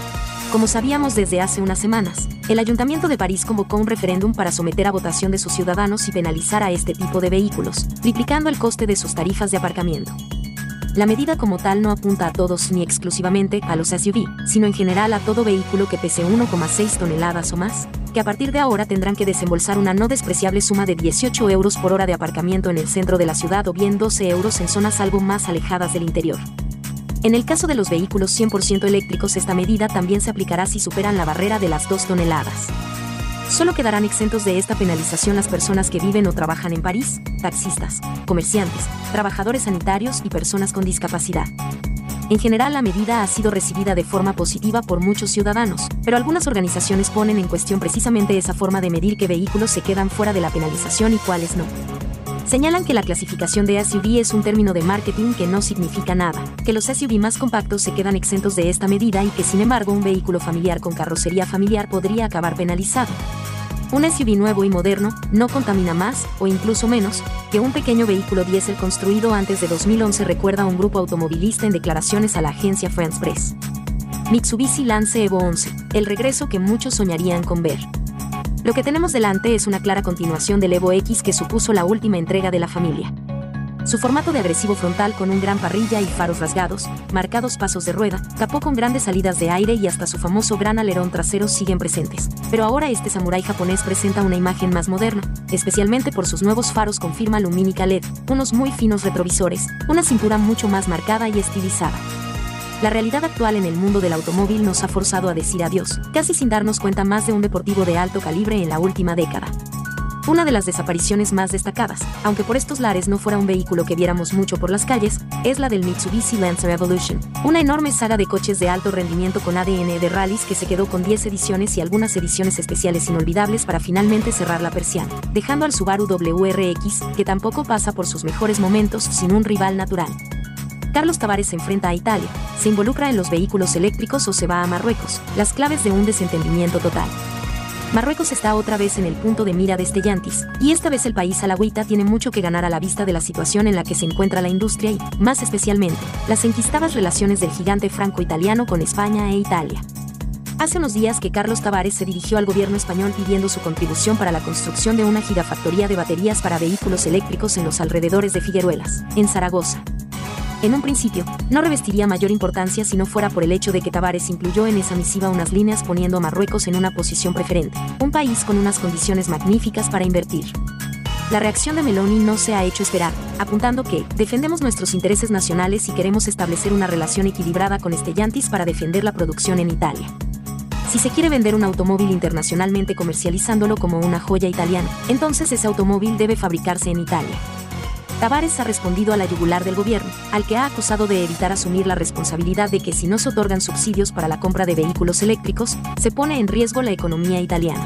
Como sabíamos desde hace unas semanas, el Ayuntamiento de París convocó un referéndum para someter a votación de sus ciudadanos y penalizar a este tipo de vehículos, triplicando el coste de sus tarifas de aparcamiento. La medida como tal no apunta a todos ni exclusivamente a los SUV, sino en general a todo vehículo que pese 1,6 toneladas o más, que a partir de ahora tendrán que desembolsar una no despreciable suma de 18 euros por hora de aparcamiento en el centro de la ciudad o bien 12 euros en zonas algo más alejadas del interior. En el caso de los vehículos 100% eléctricos esta medida también se aplicará si superan la barrera de las 2 toneladas. Solo quedarán exentos de esta penalización las personas que viven o trabajan en París, taxistas, comerciantes, trabajadores sanitarios y personas con discapacidad. En general la medida ha sido recibida de forma positiva por muchos ciudadanos, pero algunas organizaciones ponen en cuestión precisamente esa forma de medir qué vehículos se quedan fuera de la penalización y cuáles no. Señalan que la clasificación de SUV es un término de marketing que no significa nada, que los SUV más compactos se quedan exentos de esta medida y que sin embargo un vehículo familiar con carrocería familiar podría acabar penalizado. Un SUV nuevo y moderno no contamina más, o incluso menos, que un pequeño vehículo diésel construido antes de 2011 recuerda un grupo automovilista en declaraciones a la agencia France Press. Mitsubishi Lance Evo 11, el regreso que muchos soñarían con ver. Lo que tenemos delante es una clara continuación del Evo X que supuso la última entrega de la familia. Su formato de agresivo frontal con un gran parrilla y faros rasgados, marcados pasos de rueda, capó con grandes salidas de aire y hasta su famoso gran alerón trasero siguen presentes. Pero ahora este samurái japonés presenta una imagen más moderna, especialmente por sus nuevos faros con firma lumínica LED, unos muy finos retrovisores, una cintura mucho más marcada y estilizada. La realidad actual en el mundo del automóvil nos ha forzado a decir adiós, casi sin darnos cuenta más de un deportivo de alto calibre en la última década. Una de las desapariciones más destacadas, aunque por estos lares no fuera un vehículo que viéramos mucho por las calles, es la del Mitsubishi Lancer Evolution, una enorme saga de coches de alto rendimiento con ADN de rallies que se quedó con 10 ediciones y algunas ediciones especiales inolvidables para finalmente cerrar la persiana, dejando al Subaru WRX, que tampoco pasa por sus mejores momentos sin un rival natural. Carlos Tavares se enfrenta a Italia, se involucra en los vehículos eléctricos o se va a Marruecos, las claves de un desentendimiento total. Marruecos está otra vez en el punto de mira de este Yantis, y esta vez el país alagüita tiene mucho que ganar a la vista de la situación en la que se encuentra la industria y, más especialmente, las enquistadas relaciones del gigante franco-italiano con España e Italia. Hace unos días que Carlos Tavares se dirigió al gobierno español pidiendo su contribución para la construcción de una gigafactoría de baterías para vehículos eléctricos en los alrededores de Figueruelas, en Zaragoza. En un principio, no revestiría mayor importancia si no fuera por el hecho de que Tavares incluyó en esa misiva unas líneas poniendo a Marruecos en una posición preferente, un país con unas condiciones magníficas para invertir. La reacción de Meloni no se ha hecho esperar, apuntando que defendemos nuestros intereses nacionales y queremos establecer una relación equilibrada con Stellantis para defender la producción en Italia. Si se quiere vender un automóvil internacionalmente comercializándolo como una joya italiana, entonces ese automóvil debe fabricarse en Italia. Tavares ha respondido a la yugular del gobierno, al que ha acusado de evitar asumir la responsabilidad de que si no se otorgan subsidios para la compra de vehículos eléctricos, se pone en riesgo la economía italiana.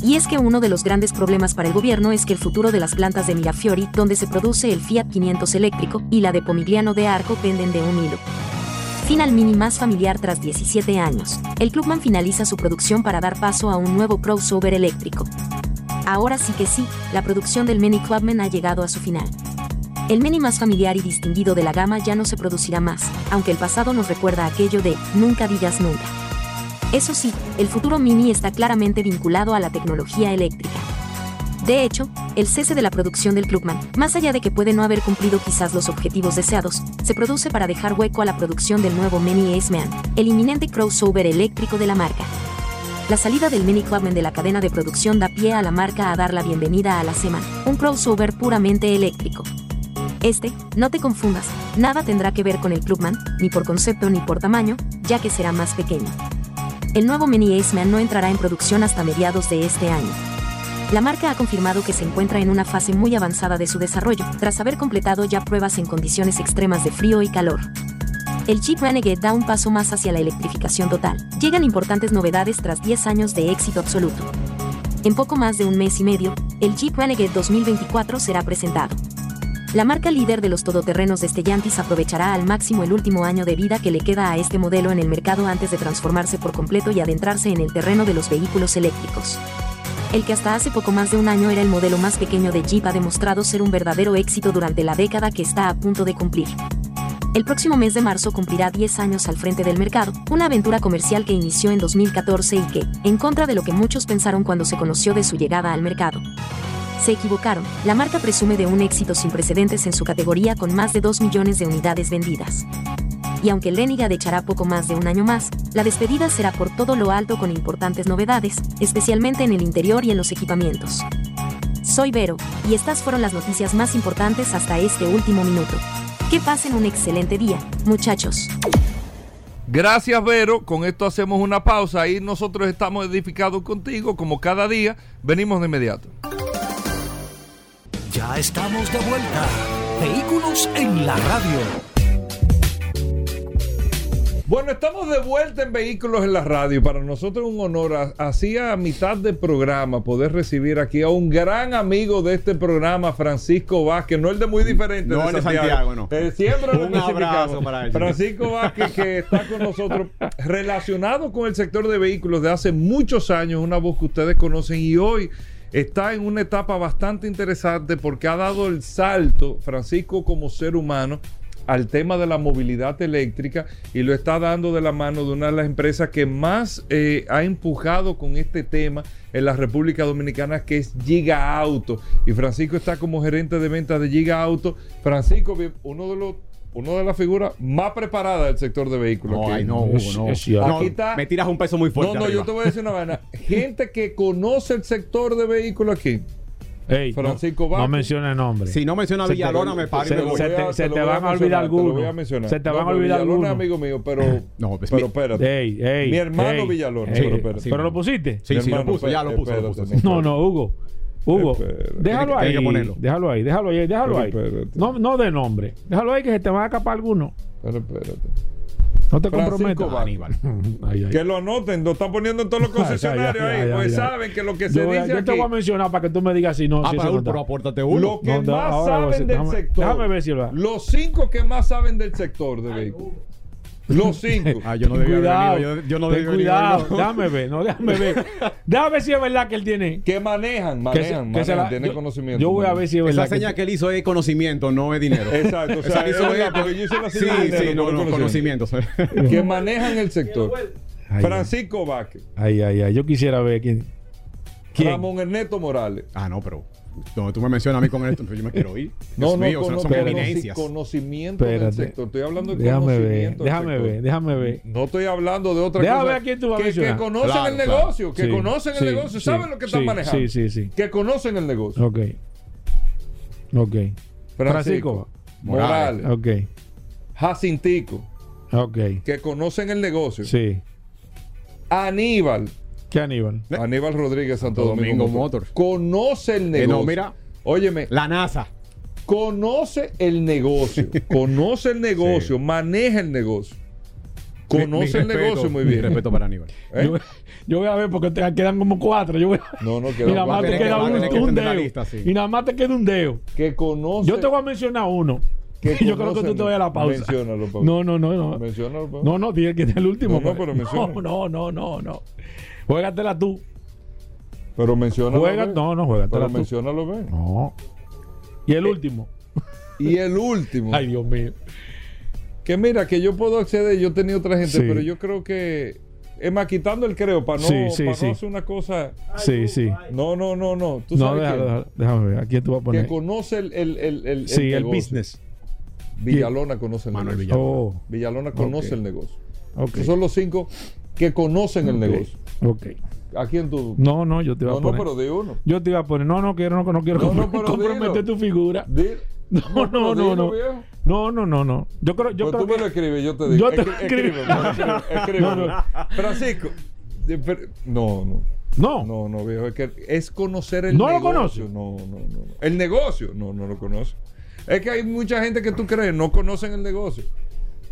Y es que uno de los grandes problemas para el gobierno es que el futuro de las plantas de Mirafiori, donde se produce el Fiat 500 eléctrico, y la de Pomigliano de Arco penden de un hilo. Final Mini más familiar tras 17 años, el Clubman finaliza su producción para dar paso a un nuevo crossover eléctrico. Ahora sí que sí, la producción del Mini Clubman ha llegado a su final. El Mini más familiar y distinguido de la gama ya no se producirá más, aunque el pasado nos recuerda aquello de nunca digas nunca. Eso sí, el futuro Mini está claramente vinculado a la tecnología eléctrica. De hecho, el cese de la producción del Clubman, más allá de que puede no haber cumplido quizás los objetivos deseados, se produce para dejar hueco a la producción del nuevo Mini S-Man, el inminente crossover eléctrico de la marca. La salida del Mini Clubman de la cadena de producción da pie a la marca a dar la bienvenida a la semana, un crossover puramente eléctrico. Este, no te confundas, nada tendrá que ver con el Clubman, ni por concepto ni por tamaño, ya que será más pequeño. El nuevo Mini Aceman no entrará en producción hasta mediados de este año. La marca ha confirmado que se encuentra en una fase muy avanzada de su desarrollo, tras haber completado ya pruebas en condiciones extremas de frío y calor. El Jeep Renegade da un paso más hacia la electrificación total. Llegan importantes novedades tras 10 años de éxito absoluto. En poco más de un mes y medio, el Jeep Renegade 2024 será presentado. La marca líder de los todoterrenos de Stellantis aprovechará al máximo el último año de vida que le queda a este modelo en el mercado antes de transformarse por completo y adentrarse en el terreno de los vehículos eléctricos. El que hasta hace poco más de un año era el modelo más pequeño de Jeep ha demostrado ser un verdadero éxito durante la década que está a punto de cumplir. El próximo mes de marzo cumplirá 10 años al frente del mercado, una aventura comercial que inició en 2014 y que, en contra de lo que muchos pensaron cuando se conoció de su llegada al mercado, se equivocaron. La marca presume de un éxito sin precedentes en su categoría con más de 2 millones de unidades vendidas. Y aunque Lenigad echará poco más de un año más, la despedida será por todo lo alto con importantes novedades, especialmente en el interior y en los equipamientos. Soy Vero, y estas fueron las noticias más importantes hasta este último minuto. Que pasen un excelente día, muchachos. Gracias, Vero. Con esto hacemos una pausa y nosotros estamos edificados contigo, como cada día. Venimos de inmediato. Ya estamos de vuelta. Vehículos en la radio. Bueno, estamos de vuelta en Vehículos en la Radio. Para nosotros es un honor, a- así a mitad de programa, poder recibir aquí a un gran amigo de este programa, Francisco Vázquez. No el de muy diferente. No de Santiago, no. Eh, siempre Un abrazo para él. Francisco Vázquez, que está con nosotros, relacionado con el sector de vehículos de hace muchos años, una voz que ustedes conocen y hoy está en una etapa bastante interesante porque ha dado el salto, Francisco, como ser humano al tema de la movilidad eléctrica y lo está dando de la mano de una de las empresas que más eh, ha empujado con este tema en la República Dominicana, que es Giga Auto. Y Francisco está como gerente de ventas de Giga Auto. Francisco, uno de los uno de las figuras más preparadas del sector de vehículos. No, ay, no, Hugo, no. Aquí está- Me tiras un peso muy fuerte. No, no, arriba. yo te voy a decir una vaina. Gente que conoce el sector de vehículos aquí. Ey, Francisco no, Vázquez. no mencione nombre. Si no menciona Se te- Villalona, me paro se- Te lo voy te- a- se te lo te voy a van a olvidar algunos. Se te No, van a olvidar Villalona algunos. es amigo mío, pero. No, pues, pero mi- espérate. Ey, ey, Mi hermano ey, Villalona, ey. pero espérate. ¿Pero lo pusiste? Sí, sí, lo puso, ya lo puso, lo puso. No, no, Hugo. Hugo, déjalo ahí. tiene que ponerlo. Déjalo ahí, déjalo ahí, déjalo ahí. No, no de nombre. Déjalo ahí que se te van a escapar algunos. Pero espérate. No te comprometas. Aníbal. Ay, ay. Que lo anoten, lo están poniendo en todos los concesionarios Ay, ay, ahí. ay, Pues ay, ay. saben que lo que se dice yo te voy a aquí. mencionar para que tú me digas si no. Ah, si Paul, pero apórtate uno. Lo que No, más saben del déjame- sector. déjame ver si lo- Los cinco que más saben del sector de vehículos. Los cinco. Ah, yo no Ten debí haber cuidado, venido, Yo, yo no ten debí haber venido, cuidado, no. déjame ver, no, déjame ver. déjame ver si es verdad que él tiene. que manejan, que se- manejan, que se manejan, la- tienen yo- conocimiento. Yo voy a ver si es verdad. Esa seña que- que él hizo es conocimiento, no es dinero. Exacto, o sea, Esa hizo verdad, es- porque yo hice la Sí, señal de dinero, sí, no, no no, conocimiento. conocimientos. que manejan el sector. Ay, Francisco Vázquez, Ay, ay, ay. Yo quisiera ver quién. ¿Quién? Ramón Ernesto Morales. Ah, no, pero donde tú me mencionas a mí con esto, yo me quiero ir. No, Dios no, mío, son, cono- son conoci- eminencias. conocimiento del Espérate. sector. Estoy hablando de Déjame ver, conocimiento del déjame sector. ver, déjame ver. No estoy hablando de otra Déjame cosa. ver a quién tú vas a que, que conocen Claro, el claro. negocio, que Sí, conocen el negocio, sí, saben lo que están sí, manejando. Sí, sí, sí. Que conocen el negocio. Ok. Ok. Francisco, Francisco. Morales, Ok. Jacintico, Ok. que conocen el negocio. Sí. Aníbal, ¿Qué Aníbal? Eh. Aníbal Rodríguez Santo Domingo Domingo, Motors. Conoce el Eh, negocio. no, mira, Óyeme, la NASA. conoce el negocio, conoce el negocio, Sí. maneja el negocio. Conoce mi el respeto, negocio muy mi bien. respeto para Aníbal. ¿Eh? Yo, yo voy a ver porque te quedan como cuatro. Yo voy a- No, no, y queda nada más te queda un, que dedo. lista, sí. Y nada más te queda un dedo. que conoce. Yo te voy a mencionar uno. que yo creo que tú te vayas a la pausa. Menciónalo, Pablo. No, no, no, no. Menciónalo, Pablo. No, no, tiene que ser el último. No, no, pues. pero menciona. no, no, no, no, no. Juégatela tú. Pero menciónalo. Juega, no, no, juégatela Pero tú. menciónalo bien. No. Y el último. Y el último. Ay, Dios mío. Que mira, que yo puedo acceder, yo he tenido otra gente, Sí. pero yo creo que. Es más, quitando el creo, para no, Sí, sí, para sí. no hacer una cosa. Sí, sí. No, no, no, no. ¿Tú No, sabes déjalo, déjalo, déjame ver. Aquí tú vas a Que poner. conoce el, el, el, el, Sí, el negocio. business. Villalona conoce el Manuel negocio. Villalona. Oh, Villalona conoce el negocio. ok. Esos son los cinco que conocen el negocio. Ok. ¿A quién tú? No, no, yo te iba no, a no, poner. pero di uno. Yo te iba a poner. No, no quiero, no, no quiero No, no, comprometer tu figura. No, no, no, no. No, no, no, no. Yo creo, yo Pues creo tú me lo escribes, yo te digo. Yo te Escri- escribo. escríbeme. No, no. Francisco, de- no, no. No. No, no, viejo. Es que es conocer el ¿No lo negocio. conoce? No, no, no. no. El negocio, no, no lo conoce. Es que hay mucha gente que tú crees no conocen el negocio.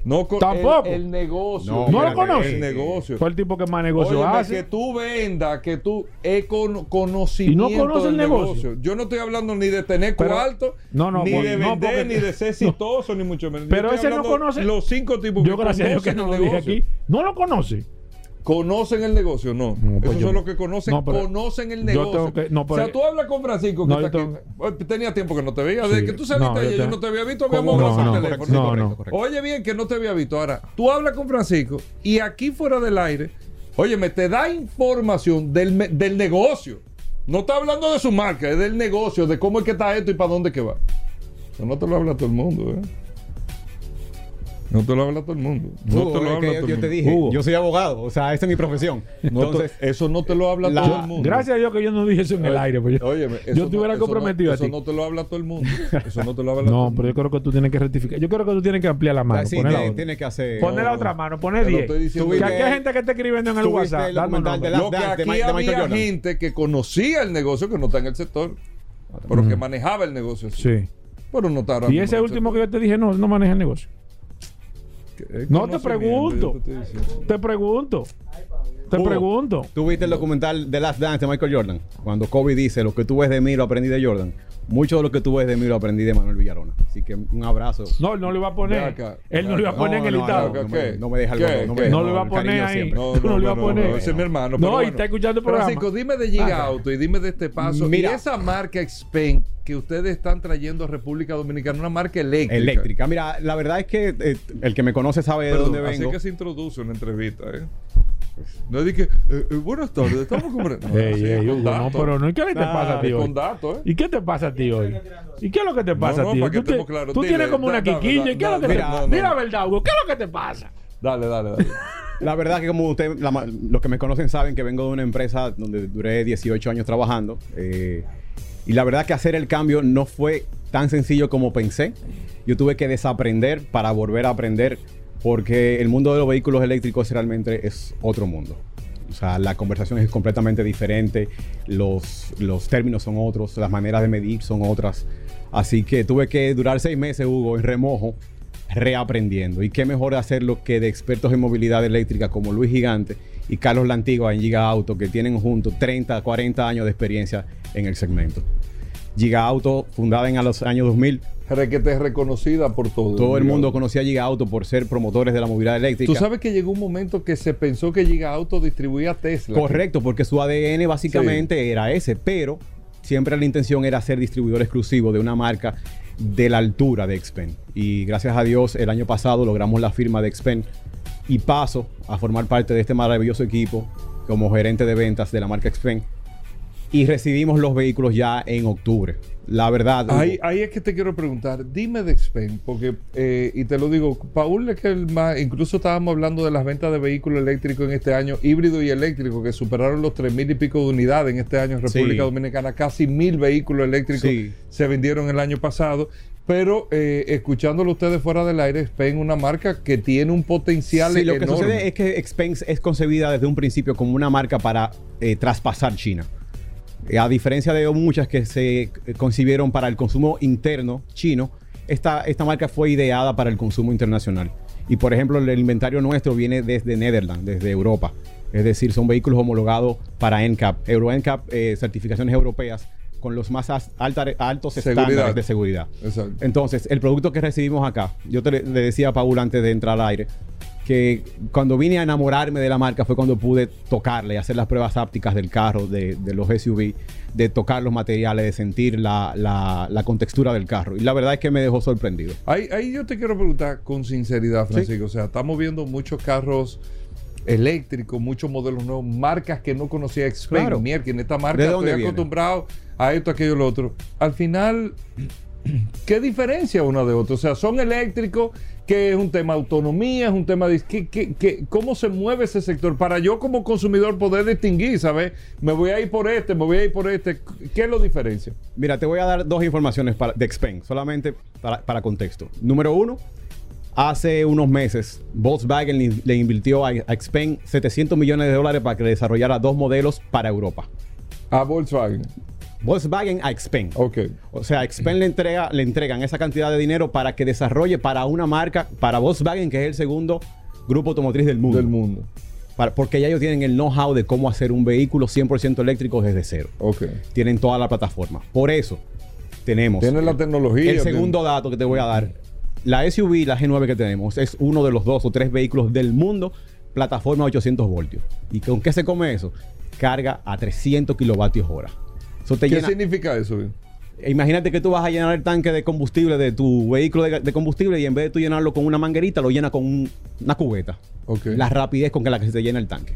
No con- Tampoco. El, el negocio. No, ¿No lo conoce? El negocio. Fue el tipo que más negocio Óyeme, hace. que tú vendas, que tú es con, conocimiento ¿Y no conoce del el negocio? Yo no estoy hablando ni de tener Pero- cuarto, No, no, ni por- de no, vender, porque- ni de ser exitoso, ni mucho menos. Pero ese no conoce. Los cinco tipos Yo, que gracias a Dios que no el lo dije negocio. aquí. ¿No lo conoce? ¿Conocen el negocio? No. No, pues Esos yo- son los que conocen, no, conocen el negocio. tengo que- no, o sea, tú hablas con Francisco, que está aquí. Tenía tiempo que no te veía. Desde Sí. que tú saliste yo ayer, yo no te había visto. Habíamos por Correcto, teléfono. no, correcto, no. correcto. Oye bien, que no te había visto. Ahora, tú hablas con Francisco y aquí fuera del aire, oye, me te da información del, del negocio. No está hablando de su marca, es del negocio, de cómo es que está esto y para dónde que va. No te lo habla todo el mundo, ¿eh? No te lo habla todo el mundo. No Hugo, te lo es habla que todo el yo te dije, Hugo. yo soy abogado, o sea, esa es mi profesión. No te- Entonces, eso no te lo habla la- todo el mundo. Gracias a Dios que yo no dije eso en el aire. Pues yo, Óyeme, eso yo no- estuviera eso no- comprometido Eso a ti. no te lo habla todo el mundo. Eso no te lo habla todo No, pero yo creo que tú tienes que rectificar. Yo creo que tú tienes que ampliar la mano. sí, poner la tiene, otra. tiene que hacer. Poner la No, otra mano, poner Te lo 10. estoy diciendo Que aquí hay gente que está escribiendo en el WhatsApp. Lo que de- de aquí había Jordan. gente que conocía el negocio que no está en el sector, pero que manejaba el negocio. sí. Pero no está ahora Y ese último que yo te dije, no, no maneja el negocio. Es No, te pregunto. te pregunto. Te Hugo, pregunto. Tú viste el documental de Last Dance de Michael Jordan. Cuando Kobe dice: Lo que tú ves de mí lo aprendí de Jordan. Mucho de lo que tú ves de mí lo aprendí de Manuel Villarona. Así que un abrazo. No, él no lo iba a poner. Él no lo iba a poner en el No, listado. no, no me- no me deja el no me No lo iba a poner ahí. Tú no lo ibas a poner. ese es mi hermano. No, y está escuchando el programa. Francisco, dime de Giga. Auto y dime de este paso. Mira. Y esa marca Xpen que ustedes están trayendo a República Dominicana, una marca eléctrica. Eléctrica. Mira, la verdad es que eh, el que me conoce sabe de Perdón, dónde así vengo. que se introduce una entrevista, ¿eh? No es de que, eh, eh, buenas tardes, estamos con... No, Ey, Hugo, no, pero no. ¿Y qué le te pasa a ti Es hoy? datos, ¿eh? ¿Y qué te pasa a ti hoy? ¿Y qué es lo que te pasa no, a ti? para que Tú, te- estemos claros. tú Dile, tienes como una quiquilla. ¿Y qué es lo que te mira, pasa? no, no. Mira, verdad, Hugo, ¿qué es lo que te pasa? Dale, dale, dale. La verdad que como usted, la ma- los que me conocen saben que vengo de una empresa donde duré 18 años trabajando. eh, y la verdad que hacer el cambio no fue tan sencillo como pensé. Yo tuve que desaprender para volver a aprender porque el mundo de los vehículos eléctricos realmente es otro mundo. O sea, la conversación es completamente diferente, los, los términos son otros, las maneras de medir son otras. Así que tuve que durar seis meses, Hugo, en remojo, reaprendiendo. Y qué mejor hacerlo que de expertos en movilidad eléctrica como Luis Gigante y Carlos Lantigua en Giga Auto, que tienen juntos 30, 40 años de experiencia en el segmento. Giga Auto, fundada en los años 2000, Requete es reconocida por todo. todo el mundo conocía a Giga Auto por ser promotores de la movilidad eléctrica. Tú sabes que llegó un momento que se pensó que Giga Auto distribuía Tesla. Correcto, porque su ADN básicamente era ese, pero siempre la intención era ser distribuidor exclusivo de una marca de la altura de Xpen. Y gracias a Dios, el año pasado logramos la firma de Xpen y paso a formar parte de este maravilloso equipo como gerente de ventas de la marca Xpen. Y recibimos los vehículos ya en octubre. La verdad. Ahí, ahí es que te quiero preguntar, dime de Xpen, porque, eh, y te lo digo, Paul es que el más, incluso estábamos hablando de las ventas de vehículos eléctricos en este año, híbrido y eléctrico, que superaron los 3 mil y pico de unidades en este año en República Sí. Dominicana, casi mil vehículos eléctricos Sí. se vendieron el año pasado, pero eh, escuchándolo ustedes fuera del aire, Xpen una marca que tiene un potencial Sí, lo que sucede es que Xpeng es concebida desde un principio como una marca para eh, traspasar China. Eh, a diferencia de muchas que se eh, concibieron para el consumo interno chino, esta, esta marca fue ideada para el consumo internacional. Y por ejemplo, el inventario nuestro viene desde Netherlands, desde Europa. Es decir, son vehículos homologados para NCAP, Euro NCAP, eh, certificaciones europeas con los más alta- altos Seguridad. estándares de seguridad. Exacto. Entonces, el producto que recibimos acá, yo te le decía a Paul antes de entrar al aire, que cuando vine a enamorarme de la marca fue cuando pude tocarle, hacer las pruebas ápticas del carro, de, de los SUV, de tocar los materiales, de sentir la, la- la contextura del carro. Y la verdad es que me dejó sorprendido. Ahí, ahí yo te quiero preguntar con sinceridad, Francisco. O sea, estamos viendo muchos carros eléctricos, muchos modelos nuevos, marcas que no conocía Xpen, Claro. Mierda, en esta ¿De marca estoy viene? acostumbrado a esto, aquello, lo otro. Al final, ¿qué diferencia uno de otro? O sea, son eléctricos, que es un tema de autonomía, es un tema de ¿qué, qué- qué- cómo se mueve ese sector para yo como consumidor poder distinguir, ¿sabes? Me voy a ir por este, me voy a ir por este. ¿Qué lo diferencia? Mira, te voy a dar dos informaciones para, de Xpeng, solamente para, para contexto. Número uno, hace unos meses Volkswagen le, invirtió a, a Xpeng 700 millones de dólares para que desarrollara dos modelos para Europa. A Volkswagen. Volkswagen a Xpeng. Ok. O sea, Xpeng le, entrega, le entregan esa cantidad de dinero para que desarrolle para una marca, para Volkswagen, que es el segundo grupo automotriz del mundo. Del mundo. Para- porque ya ellos tienen el know-how de cómo hacer un vehículo 100% eléctrico desde cero. Ok. Tienen toda la plataforma. Por eso tenemos... Tienen la tecnología. El segundo dato que te voy a dar. La SUV, la G9 que tenemos, es uno de los dos o tres vehículos del mundo, plataforma 800 voltios. ¿Y con qué se come eso? Carga a 300 kilovatios hora. Te ¿Qué llena- significa eso? Imagínate que tú vas a llenar el tanque de combustible de tu vehículo de, de combustible y en vez de tú llenarlo con una manguerita, lo llenas con un- una cubeta. Ok. La rapidez con que la que se te llena el tanque.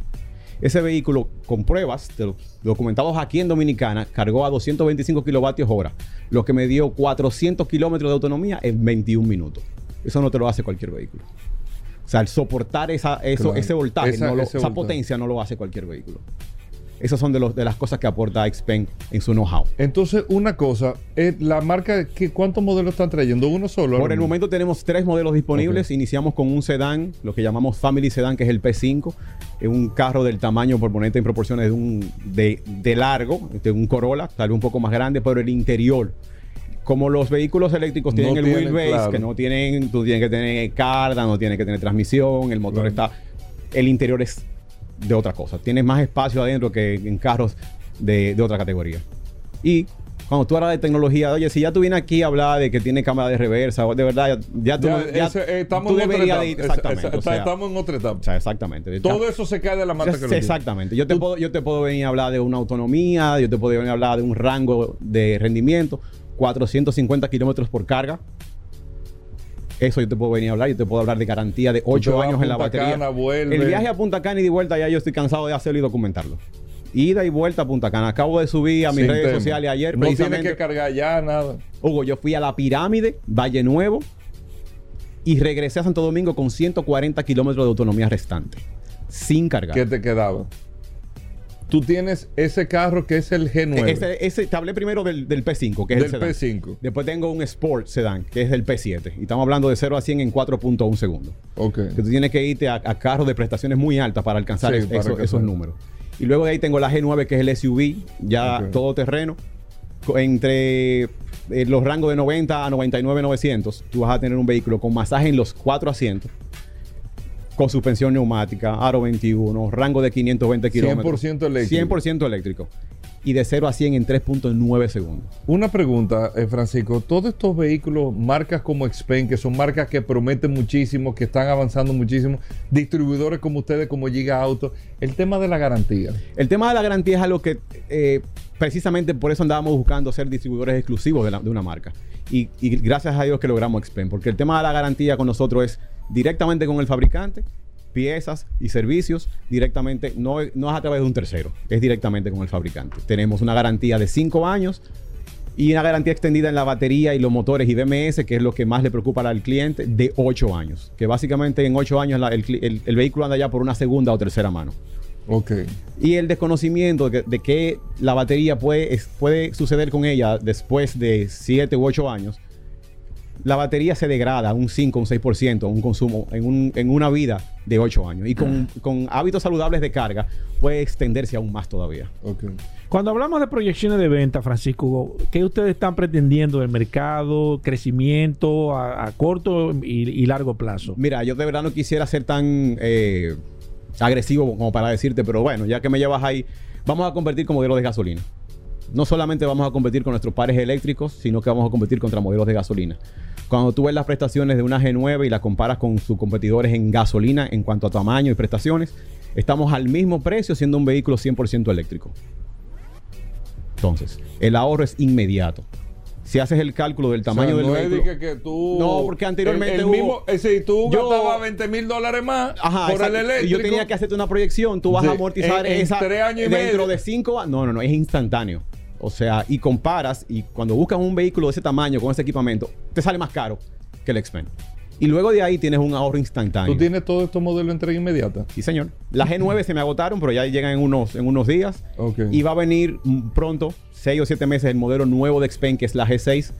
Ese vehículo, con pruebas los documentados aquí en Dominicana, cargó a 225 kilovatios hora, lo que me dio 400 kilómetros de autonomía en 21 minutos. Eso no te lo hace cualquier vehículo. O sea, el soportar esa, eso, Claro. ese voltaje, Esa- no lo- ese esa voltaje. potencia no lo hace cualquier vehículo. Esas son de, los, de las cosas que aporta Xpeng en su know-how. Entonces, una cosa, eh, la marca, ¿qué, ¿cuántos modelos están trayendo? ¿Uno solo? Por el mismo? momento tenemos tres modelos disponibles. Iniciamos con un sedán, lo que llamamos Family Sedan, que es el P5. Es un carro del tamaño proponente en proporciones de un de, de largo, de un Corolla, tal vez un poco más grande, pero el interior. Como los vehículos eléctricos tienen No el wheelbase, claro. que no tienen, tú tienes que tener carga, no tienes que tener transmisión, el motor está. El interior es de otra cosa. Tienes más espacio adentro que en carros de, de otra categoría. Y cuando tú hablas de tecnología, oye, si ya tú vienes aquí a hablar de que tiene cámara de reversa, de verdad, ya, ya tú, Ya, no- ya ese, eh, estamos tú en otra deberías etapa. de ir- Esa- exactamente. esa- o sea, estamos en otra etapa. o sea, exactamente. Todo eso se cae de la mata que. Exactamente. Yo te, Tú- puedo, yo te puedo venir a hablar de una autonomía, yo te puedo venir a hablar de un rango de rendimiento, 450 kilómetros por carga. Eso yo te puedo venir a hablar. Yo te puedo hablar de garantía de te 8 vas a años en la batería. Cana. El viaje a Punta Cana y de vuelta ya yo estoy cansado de hacerlo y documentarlo. Ida y vuelta a Punta Cana. Acabo de subir a mis Sin redes tema. sociales ayer. No tienes que cargar ya nada. Hugo, yo fui a la pirámide, Valle Nuevo, y regresé a Santo Domingo con 140 kilómetros de autonomía restante, sin cargar. ¿Qué te quedaba? Tú tienes ese carro que es el G9. Ese, ese- te hablé primero del, del P5, que es del el sedán. P5. Después tengo un Sport Sedan, que es el P7. Y estamos hablando de 0 a 100 en 4.1 segundos. Ok. Que tú tienes que irte a, a carros de prestaciones muy altas para alcanzar Sí, es- para eso- alcanzar. esos números. Y luego de ahí tengo la G9, que es el SUV, ya todo terreno. Entre eh, los rangos de 90 a 99, 900, tú vas a tener un vehículo con masaje en los cuatro asientos, con suspensión neumática, aro 21, rango de 520 kilómetros. 100% eléctrico. 100% eléctrico. Y de 0 a 100 en 3.9 segundos. Una pregunta, eh, Francisco. Todos estos vehículos, marcas como Xpen, que son marcas que prometen muchísimo, que están avanzando muchísimo, distribuidores como ustedes, como Giga Auto, el tema de la garantía. El tema de la garantía es algo que eh, precisamente por eso andábamos buscando ser distribuidores exclusivos de, la- de una marca. Y, y gracias a Dios que logramos Xpen, porque el tema de la garantía con nosotros es directamente con el fabricante, piezas y servicios, directamente, no, no es a través de un tercero, es directamente con el fabricante. Tenemos una garantía de 5 años y una garantía extendida en la batería y los motores y BMS, que es lo que más le preocupa al cliente, de 8 años. Que básicamente en 8 años la- el, cli- el- el vehículo anda ya por una segunda o tercera mano Ok. y el desconocimiento de que, de que la batería puede, puede suceder con ella después de 7 u 8 años, la batería se degrada un 5, un 6%, un consumo en, un- en una vida de 8 años. Y con, con hábitos saludables de carga puede extenderse aún más todavía. Cuando hablamos de proyecciones de venta, Francisco, ¿qué ustedes están pretendiendo del mercado, crecimiento a, a corto y, y largo plazo? Mira, yo de verdad no quisiera ser tan eh, agresivo como para decirte, pero bueno, ya que me llevas ahí, vamos a competir con modelos de gasolina. No solamente vamos a competir con nuestros pares eléctricos, sino que vamos a competir contra modelos de gasolina. Cuando tú ves las prestaciones de una G9 y las comparas con sus competidores en gasolina en cuanto a tamaño y prestaciones, estamos al mismo precio siendo un vehículo 100% eléctrico. Entonces, el ahorro es inmediato. Si haces el cálculo del tamaño O sea, del no es vehículo... que, tú. No, porque anteriormente El, el hubo- mismo. eh, si tú Yo- gastabas 20 mil dólares más Ajá, por exacto. el Y eléctrico. Yo tenía que hacerte una proyección. Tú vas Sí, a amortizar en- en esa tres años y dentro medio. de cinco años. No, no, no, es instantáneo. O sea, y comparas, y cuando buscas un vehículo de ese tamaño, con ese equipamiento, te sale más caro que el X-Men. Y luego de ahí tienes un ahorro instantáneo. ¿Tú tienes todos estos modelos de entrega inmediata? Sí, señor. La G9 se me agotaron, pero ya llegan en unos, en unos días. Ok. Y va a venir pronto, 6 o 7 meses, el modelo nuevo de Xpen, que es la G6.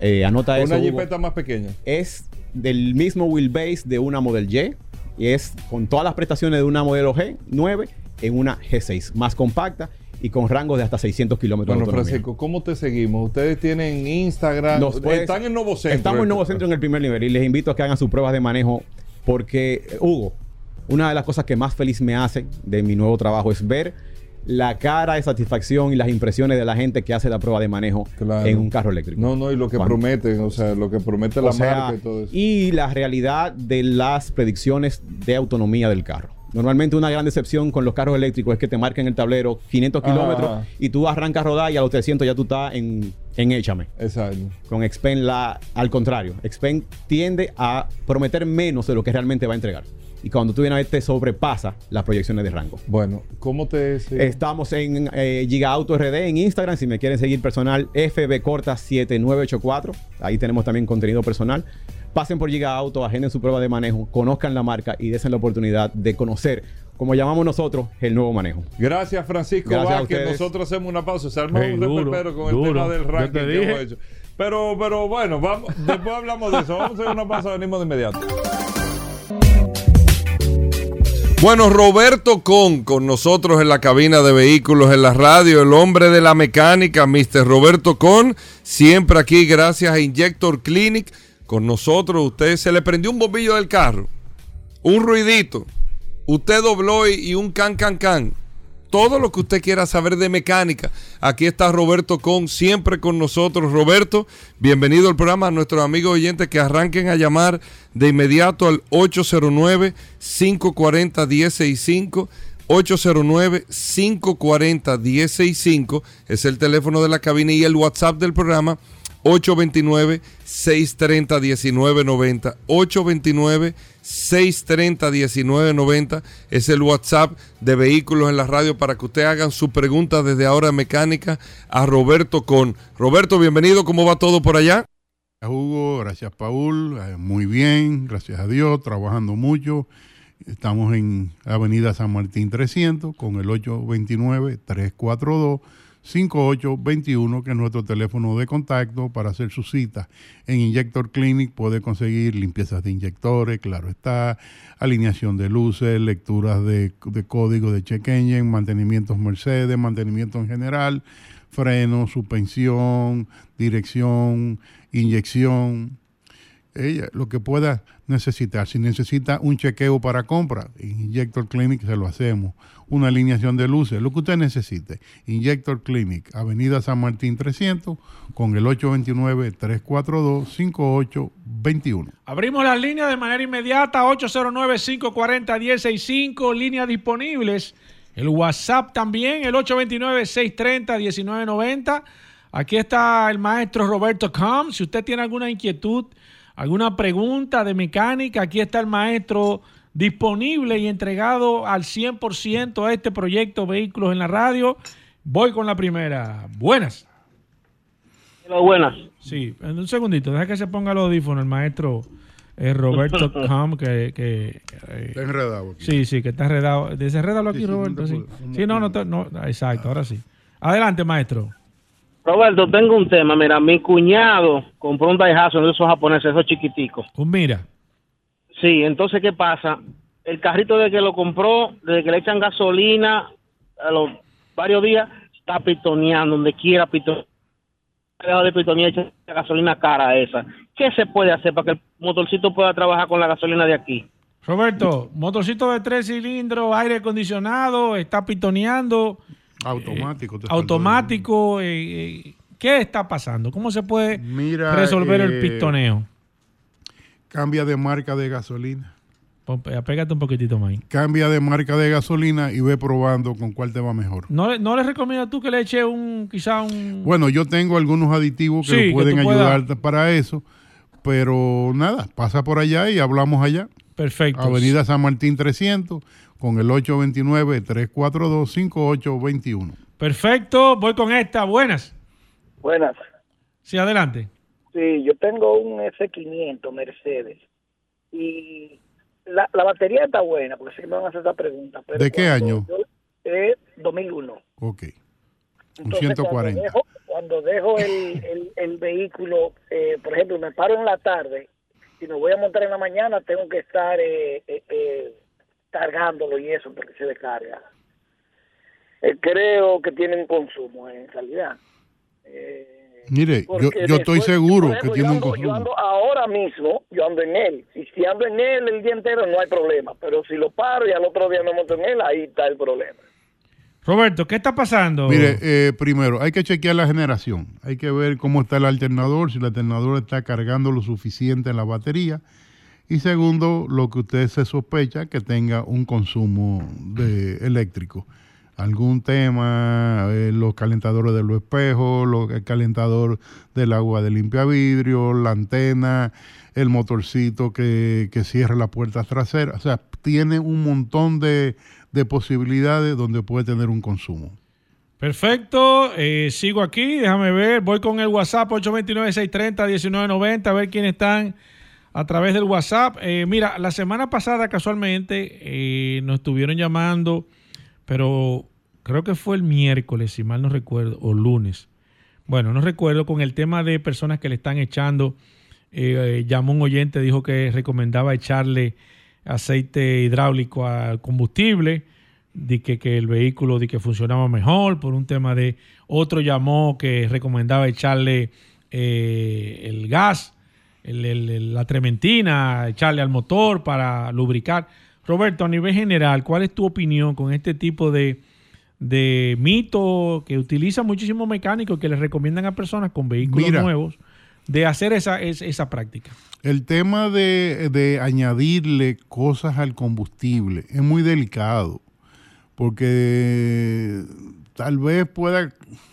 Eh, anota eso. Una jipeta más pequeña. Es del mismo wheelbase de una Model Y. Y es con todas las prestaciones de una modelo G9 en una G6. Más compacta y con rangos de hasta 600 kilómetros Bueno. Francisco, ¿cómo te seguimos? Ustedes tienen Instagram. Nos puedes- Están en Nuevo Centro. Estamos en Nuevo Centro en el primer nivel y les invito a que hagan sus pruebas de manejo porque, Hugo, una de las cosas que más feliz me hace de mi nuevo trabajo es ver la cara de satisfacción y las impresiones de la gente que hace la prueba de manejo Claro. en un carro eléctrico. No, no, y lo que Cuando- prometen, o sea, lo que promete la sea, marca y todo eso. y la realidad de las predicciones de autonomía del carro. Normalmente una gran decepción con los carros eléctricos es que te marquen el tablero 500 Ajá, kilómetros y tú arrancas a rodar y a los 300 ya tú estás en, en échame. Exacto. Con Xpen la, al contrario, Xpen tiende a prometer menos de lo que realmente va a entregar. Y cuando tú vienes a ver, te sobrepasa las proyecciones de rango. Bueno, ¿cómo te? Estamos en eh, Giga Auto RD en Instagram. Si me quieren seguir personal, FB Corta 7984. Ahí tenemos también contenido personal. Pasen por Giga Auto, agenden su prueba de manejo, conozcan la marca y desen la oportunidad de conocer, como llamamos nosotros, el nuevo manejo. Gracias, Francisco Gracias a Vázquez. ustedes. Nosotros hacemos una pausa. Se arma Hey, un duro, con el tema del ranking te que hemos hecho. Pero, pero bueno, vamos, después hablamos de eso. Vamos a hacer una pausa, venimos de inmediato. Bueno, Roberto Con, con nosotros en la cabina de vehículos en la radio, el hombre de la mecánica, Mr. Roberto Con, siempre aquí gracias a Injector Clinic, con nosotros. Usted se le prendió un bombillo del carro, un ruidito, usted dobló y, un can, can, can. Todo lo que usted quiera saber de mecánica. Aquí está Roberto Con, siempre con nosotros. Roberto, bienvenido al programa. A nuestros amigos oyentes que arranquen a llamar de inmediato al 809-540-1065. 809-540-1065 es el teléfono de la cabina y el WhatsApp del programa 829-630-1990. 829-630-1990 es el WhatsApp de Vehículos en la Radio para que usted hagan su pregunta desde ahora mecánica a Roberto Con. Roberto, bienvenido. ¿Cómo va todo por allá? Gracias, Hugo, gracias Paul, eh, muy bien, gracias a Dios, trabajando mucho. Estamos en Avenida San Martín 300 con el 829-342-5821, que es nuestro teléfono de contacto para hacer su cita. En Injector Clinic puede conseguir limpiezas de inyectores, claro está, alineación de luces, lecturas de, de código de check engine, mantenimientos Mercedes, mantenimiento en general, freno, suspensión, dirección, inyección, ella, lo que pueda necesitar. Si necesita un chequeo para compra, en Injector Clinic se lo hacemos. Una alineación de luces, lo que usted necesite. Injector Clinic, Avenida San Martín 300, con el 829-342-5821. Abrimos las líneas de manera inmediata, 809-540-1065, líneas disponibles. El WhatsApp también, el 829-630-1990. Aquí está el maestro Roberto Com. Si usted tiene alguna inquietud, alguna pregunta de mecánica, aquí está el maestro disponible y entregado al 100% a este proyecto Vehículos en la Radio. Voy con la primera. Buenas. Hola, buenas. Sí, en un segundito, deja que se ponga los audífonos el maestro eh, Roberto Com, que... que eh, Está enredado aquí. Sí, sí, que está enredado. Desenrédalo aquí, Sí, sí, Roberto. no Sí, puedo- Sí, no, no, te- no, exacto, ahora sí. Adelante, maestro. Roberto, tengo un tema. Mira, mi cuñado compró un Daihatsu de esos japoneses, esos chiquiticos. Un mira. Sí, entonces, ¿qué pasa? El carrito de que lo compró, desde que le echan gasolina, a los varios días, está pitoneando, donde quiera pitonear. De pitonear, echa la gasolina cara esa. ¿Qué se puede hacer para que el motorcito pueda trabajar con la gasolina de aquí? Roberto, motorcito de tres cilindros, aire acondicionado, está pitoneando, Automático. faltó automático. eh, eh, ¿Qué está pasando? ¿Cómo se puede Mira, resolver el eh, pitoneo? Cambia de marca de gasolina. Pon- Apégate un poquitito más. Cambia de marca de gasolina y ve probando con cuál te va mejor. ¿No, le- ¿No le recomiendas tú que le eche un, quizá un... Bueno, yo tengo algunos aditivos que Sí, que pueden puedas- ayudarte para eso, pero nada, pasa por allá y hablamos allá. Perfecto. Avenida San Martín 300 con el 829-342-5821. Perfecto, voy con esta. Buenas. Buenas. Sí, adelante. Sí, yo tengo un F500 Mercedes y la, la batería está buena, porque sé me van a hacer esta pregunta. Pero ¿De qué año? yo- eh, 2001. Ok. Un Entonces, 140. Cuando dejo, cuando dejo el, el, el vehículo, eh, por ejemplo, me paro en la tarde y me voy a montar en la mañana, tengo que estar eh, eh, eh, cargándolo y eso porque se descarga. Eh, creo que tiene un consumo en realidad. Mire, yo, yo estoy seguro que tiene un ando, yo ando ahora mismo, yo ando en él. Y si ando en él el día entero no hay problema. Pero si lo paro y al otro día me monto en él, ahí está el problema. Roberto, ¿qué está pasando? Mire, eh, primero, hay que chequear la generación. Hay que ver cómo está el alternador, si el alternador está cargando lo suficiente en la batería. Y segundo, lo que usted se sospecha que tenga un consumo de eléctrico. Algún tema, eh, los calentadores de los espejos, el calentador del agua de limpia vidrio, la antena, el motorcito que, que cierra la puerta trasera. O sea, tiene un montón de, de posibilidades donde puede tener un consumo. Perfecto, eh, sigo aquí, déjame ver, voy con el WhatsApp 829-630-1990, a ver quiénes están a través del WhatsApp. Eh, mira, la semana pasada casualmente eh, nos estuvieron llamando, pero creo que fue el miércoles, si mal no recuerdo, o lunes. Bueno, no recuerdo, con el tema de personas que le están echando, eh, llamó un oyente, dijo que recomendaba echarle aceite hidráulico al combustible de que, que el vehículo de que funcionaba mejor por un tema de otro llamó que recomendaba echarle eh, el gas la trementina echarle al motor para lubricar Roberto a nivel general ¿cuál es tu opinión con este tipo de de mito que utilizan muchísimos mecánicos que les recomiendan a personas con vehículos Mira. nuevos de hacer esa, es- esa práctica El tema de, de añadirle cosas al combustible es muy delicado, porque tal vez pueda,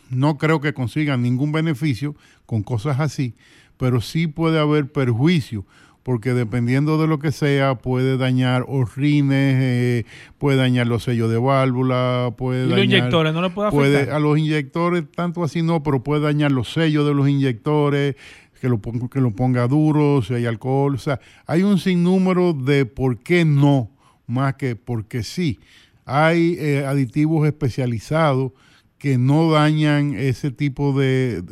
no creo que consigan ningún beneficio con cosas así, pero sí puede haber perjuicio, porque dependiendo de lo que sea, puede dañar horrines, eh, puede dañar los sellos de válvula, puede ¿Y los dañar- inyectores no le puede afectar? a los inyectores, tanto así no, pero puede dañar los sellos de los inyectores, que lo, que lo ponga duro, si hay alcohol. O sea, hay un sinnúmero de por qué no, más que porque sí. Hay eh, aditivos especializados que no dañan ese tipo de,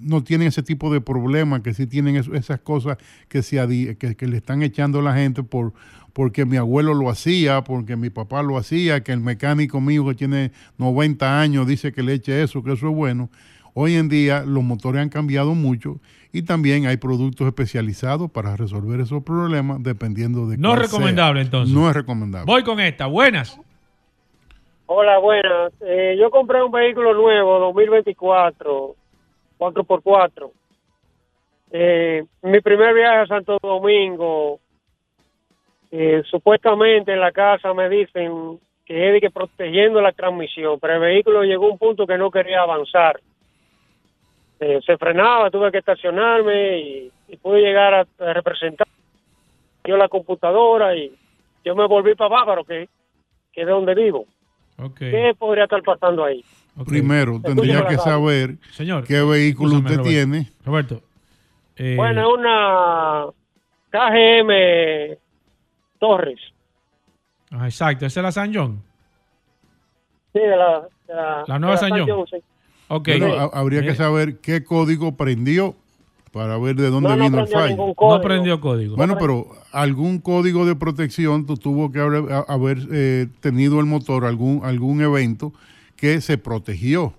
no tienen ese tipo de problemas, que sí tienen es- esas cosas que, se que, que le están echando a la gente por porque mi abuelo lo hacía, porque mi papá lo hacía, que el mecánico mío que tiene 90 años dice que le eche eso, que eso es bueno. Hoy en día los motores han cambiado mucho y también hay productos especializados para resolver esos problemas dependiendo de No cuál recomendable, sea. entonces. No es recomendable. voy con esta buenas Hola, buenas. Eh, yo compré un vehículo nuevo, 2024, 4x4. Eh, mi primer viaje a Santo Domingo, eh, supuestamente en la casa me dicen que es que protegiendo la transmisión, pero el vehículo llegó a un punto que no quería avanzar. Eh, se frenaba, tuve que estacionarme y, pude llegar a, representar yo la computadora y yo me volví para Bávaro, que, que es de donde vivo. ¿Qué podría estar pasando ahí? Primero, tendría que saber Señor, qué vehículo usted Roberto. tiene. Roberto. eh, Bueno, una KGM Torres. ah, exacto, esa es la San John. Sí, de la, de la, La nueva de San John. sí. Ok. Bueno, ha- habría que Mire, saber qué código prendió para ver de dónde No, no vino el fallo. No prendió código. Bueno, pero algún código de protección tu- tuvo que haber, eh, tenido el motor algún algún evento que se protegió.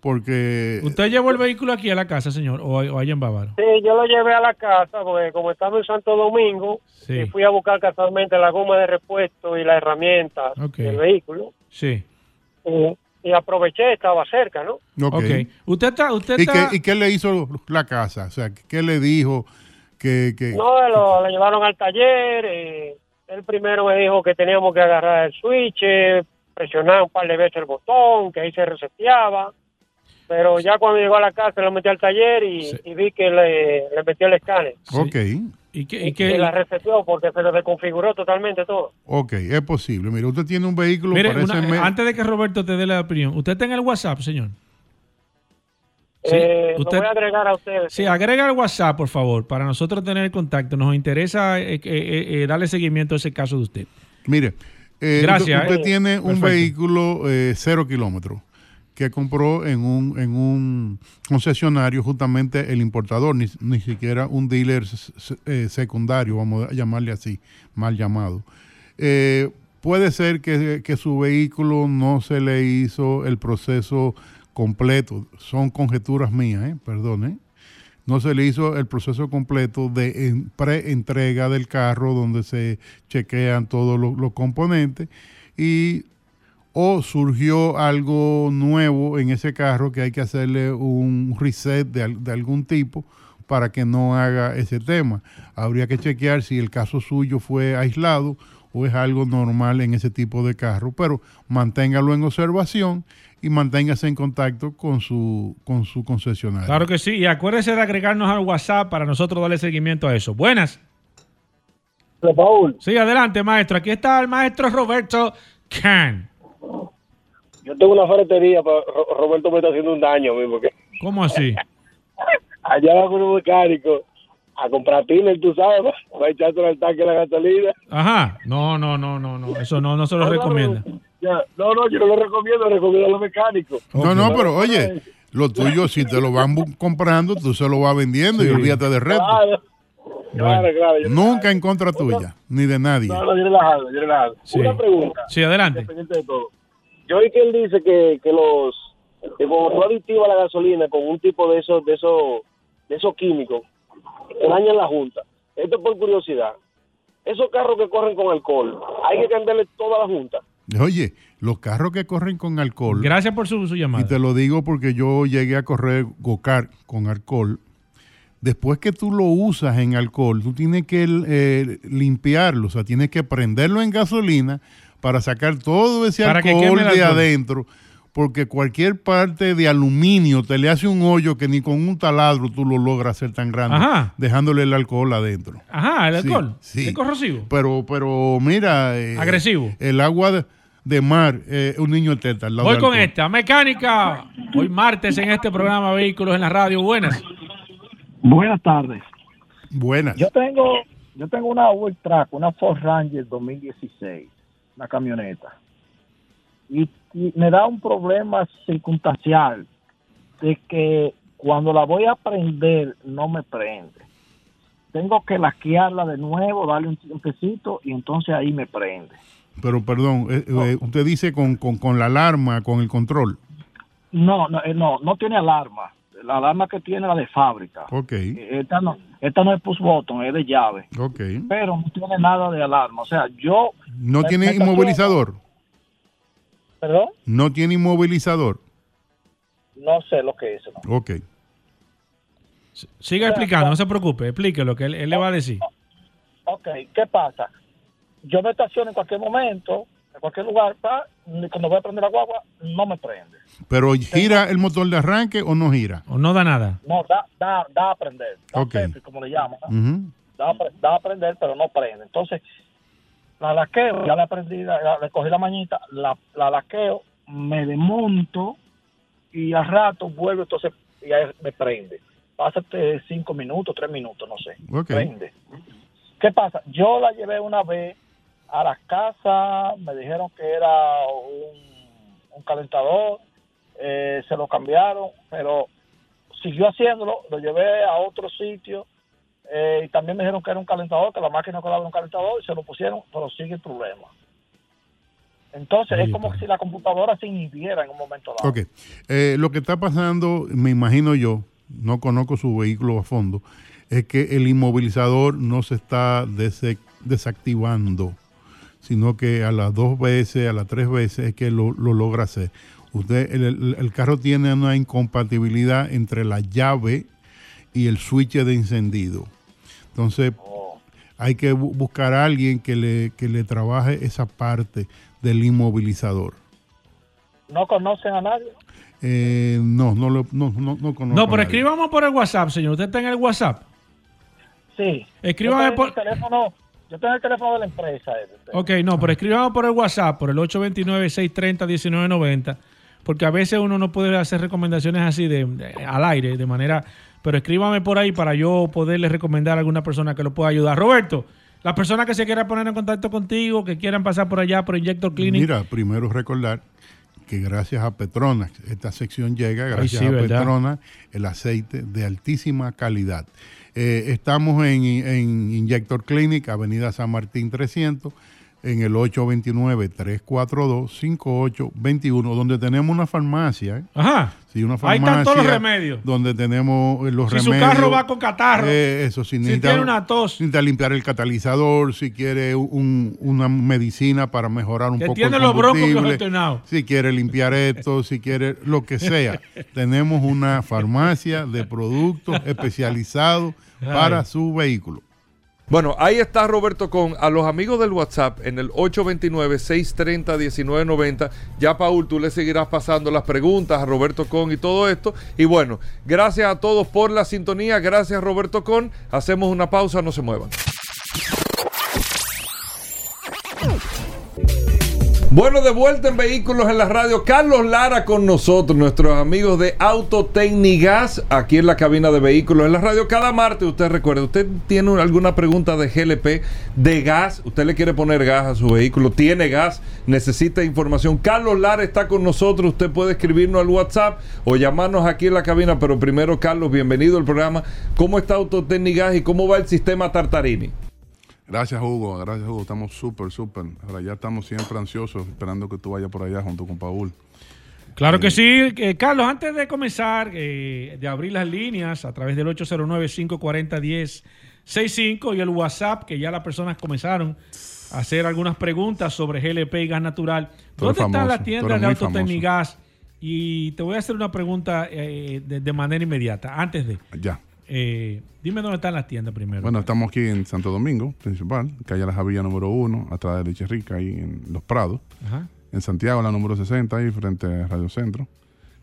Porque ¿Usted llevó el vehículo aquí a la casa, señor, o, o allá en Bávaro? Sí, yo lo llevé a la casa porque como estaba en Santo Domingo, Sí. y fui a buscar casualmente la goma de repuesto y las herramientas Ok. del vehículo. Sí. eh, y aproveché, estaba cerca, ¿no? Ok. Ok. Usted está, usted ¿Y, está, qué, ¿Y qué le hizo la casa? O sea, ¿qué le dijo? Que, que No, lo, lo llevaron al taller. eh, él primero me dijo que teníamos que agarrar el switch, eh, presionar un par de veces el botón, que ahí se reseteaba. Pero ya cuando llegó a la casa lo metí al taller y, y vi que le, le metí el escáner. Ok. ¿Y qué, y y qué- la recepción porque se le desconfiguró totalmente todo. Ok, es posible. Mire, usted tiene un vehículo, Mire, una- me- antes de que Roberto te dé la opinión, ¿usted está en el WhatsApp, señor? Sí, Eh, usted- Lo voy a agregar a ustedes. Sí, agrega el WhatsApp, por favor, para nosotros tener el contacto. Nos interesa eh, eh, eh, darle seguimiento a ese caso de usted. Mire, eh, Gracias, usted, usted eh. tiene un Perfecto. vehículo eh, cero kilómetros que compró en un, en un concesionario justamente el importador, ni, ni siquiera un dealer eh, secundario, vamos a llamarle así, mal llamado. Eh, puede ser que, que su vehículo no se le hizo el proceso completo, son conjeturas mías, eh, perdón, eh. no se le hizo el proceso completo de en- pre-entrega del carro donde se chequean todos los, los componentes y o surgió algo nuevo en ese carro que hay que hacerle un reset de, de algún tipo para que no haga ese tema. Habría que chequear si el caso suyo fue aislado o es algo normal en ese tipo de carro, pero manténgalo en observación y manténgase en contacto con su, con su concesionario. Claro que sí. Y acuérdese de agregarnos al WhatsApp para nosotros darle seguimiento a eso. Buenas. Paul. Sí, adelante, maestro. Aquí está el maestro Roberto Can. Yo tengo una ferretería, pero Ro- Roberto me está haciendo un daño a mí, porque ¿Cómo así? allá va con un mecánico a comprar tiner, tú sabes, ¿no? va a echarse al tanque la gasolina. Ajá. No, no, no, no, no. Eso no, no se lo recomienda. Ya, No, no, yo no lo recomiendo, recomiendo a los mecánicos. No, no, pero oye, lo tuyo, si te lo van comprando, tú se lo vas vendiendo y olvídate de reto. Claro, claro, claro. yo- Nunca en contra tuya, ni de nadie. No, no, yo relajado, yo relajado. Sí. Una pregunta. Sí, adelante. Independiente de todo. Yo oí que él dice que, que los que como tú aditivas la gasolina con un tipo de esos de esos de esos químicos que dañan la junta. Esto es por curiosidad. Esos carros que corren con alcohol, hay que cambiarle toda la junta. Oye, los carros que corren con alcohol. Gracias por su, su Y llamada. te lo digo porque yo llegué a correr go-kart con alcohol. Después que tú lo usas en alcohol, tú tienes que eh, limpiarlo, o sea, tienes que prenderlo en gasolina para sacar todo ese Para que alcohol de alcohol. adentro, porque cualquier parte de aluminio te le hace un hoyo que ni con un taladro tú lo logras hacer tan grande, Ajá. dejándole el alcohol adentro. Ajá, el alcohol. sí. Es corrosivo. Pero, pero mira, eh, Agresivo. El agua de, de mar, eh, un niño de teta. al lado Voy del con alcohol. esta. Mecánica. Hoy martes en este programa Vehículos en la Radio. Buenas. Buenas tardes. Buenas. Yo tengo, yo tengo una Track, una Ford Ranger 2016, una camioneta. Y, y me da un problema circunstancial de que cuando la voy a prender no me prende. Tengo que laquearla de nuevo, darle un tiempecito y entonces ahí me prende. Pero perdón, eh, eh, usted dice con, con, con la alarma, con el control. No, no, eh, no, no tiene alarma. La alarma que tiene es la de fábrica. Ok, Esta no, esta no es push button, es de llave. ok. Pero no tiene nada de alarma. O sea, yo ¿No tiene inmovilizador? ¿Perdón? ¿No tiene inmovilizador? No sé lo que es. ¿no? Ok. Siga explicando, no se preocupe. Explique lo que él, él le va a decir. Ok, ¿qué pasa? Yo me estaciono en cualquier momento, en cualquier lugar, pa, cuando voy a prender la guagua, no me prende. ¿Pero gira el motor de arranque o no gira? O no da nada. No, da, da, da a prender. Da Ok. pepe, como le llaman. da, da a prender, pero no prende. Entonces, la laqueo, ya la aprendí, la- la- le cogí la mañita, la, la laqueo, me desmonto y al rato vuelvo, entonces y ahí me prende. Pásate cinco minutos, tres minutos, no sé. Prende. ¿Qué pasa? Yo la llevé una vez a la casa, me dijeron que era un, un calentador, eh, se lo cambiaron, pero siguió haciéndolo, lo llevé a otro sitio eh, y también me dijeron que era un calentador, que la máquina colaba un calentador y se lo pusieron, pero sigue el problema. Entonces es como si la computadora se inhibiera en un momento dado. Ok. Eh, lo que está pasando, me imagino yo, no conozco su vehículo a fondo, es que el inmovilizador no se está desactivando, sino que a las dos veces, a las tres veces es que lo, lo logra hacer. Usted, el, el- carro tiene una incompatibilidad entre la llave y el switch de encendido. Entonces, hay que bu- buscar a alguien que le, que le trabaje esa parte del inmovilizador. ¿No conocen a nadie? Eh, no, no, lo, no, no, no conozco. No, pero nadie. escribamos por el WhatsApp, señor. Usted está en el WhatsApp. Sí. Escríbame por- el teléfono, yo tengo el teléfono de la empresa. eh. Ok, no, pero escríbame por el WhatsApp, por el 829-630-1990, porque a veces uno no puede hacer recomendaciones así de, de- al aire, de manera... Pero escríbame por ahí para yo poderle recomendar a alguna persona que lo pueda ayudar. Roberto, las personas que se quieran poner en contacto contigo, que quieran pasar por allá por Injector Clinic. Mira, primero recordar que gracias a Petronas, esta sección llega gracias sí, a ¿verdad? Petronas, el aceite de altísima calidad. Eh, estamos en, en Injector Clinic, Avenida San Martín 300, en el 829-342-5821, donde tenemos una farmacia. ¿eh? Ajá. Sí, una Ahí farmacia. están todos los remedios. Donde tenemos eh, los Si su remedios. carro va con catarro, Eh, eso, si, si tiene una tos. necesita limpiar el catalizador, si quiere un- una medicina para mejorar un Que poco tiene el los broncos combustible, si quiere limpiar esto, si quiere lo que sea. Tenemos una farmacia de productos especializados para su vehículo. Bueno, ahí está Roberto con a los amigos del WhatsApp en el 829-630-1990. Ya, Paul, tú le seguirás pasando las preguntas a Roberto Con y todo esto. Y bueno, gracias a todos por la sintonía. Gracias, Roberto Con. Hacemos una pausa, no se muevan. Bueno, de vuelta en Vehículos en la Radio. Carlos Lara con nosotros, nuestros amigos de Autotecnigas, aquí en la cabina de Vehículos en la Radio. Cada martes, usted recuerda, usted tiene un- alguna pregunta de GLP, de gas, usted le quiere poner gas a su vehículo, tiene gas, necesita información. Carlos Lara está con nosotros, usted puede escribirnos al WhatsApp o llamarnos aquí en la cabina, pero primero, Carlos, bienvenido al programa. ¿Cómo está Autotecnigas y cómo va el sistema Tartarini? Gracias, Hugo. Gracias, Hugo. Estamos súper, súper. Ahora ya estamos siempre ansiosos, esperando que tú vayas por allá junto con Paul. Claro que sí. Eh, Carlos, antes de comenzar, eh, de abrir las líneas a través del 809-540-1065 y el WhatsApp, que ya las personas comenzaron a hacer algunas preguntas sobre GLP y gas natural. ¿Dónde eres están famoso, las tiendas de Autotecnigas? Y te voy a hacer una pregunta eh, de, de manera inmediata. Antes de. Ya. Eh, dime dónde están las tiendas primero. Bueno, estamos aquí en Santo Domingo, principal, calle La Javilla número 1, atrás de Leche Rica, ahí en Los Prados. Ajá. En Santiago, la número 60, ahí frente a Radio Centro.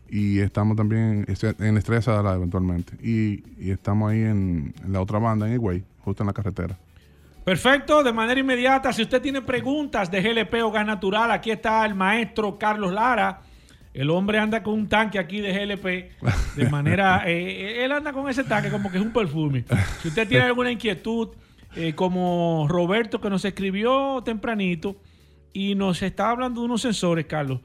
Y estamos también este- en Estrella Sadala, eventualmente. Y, y estamos ahí en, en la otra banda, en Higüey, justo en la carretera. Perfecto, de manera inmediata, si usted tiene preguntas de GLP o gas natural, aquí está el maestro Carlos Lara. El hombre anda con un tanque aquí de GLP, de manera, eh, él anda con ese tanque como que es un perfume. Si usted tiene alguna inquietud, eh, como Roberto que nos escribió tempranito y nos está hablando de unos sensores, Carlos,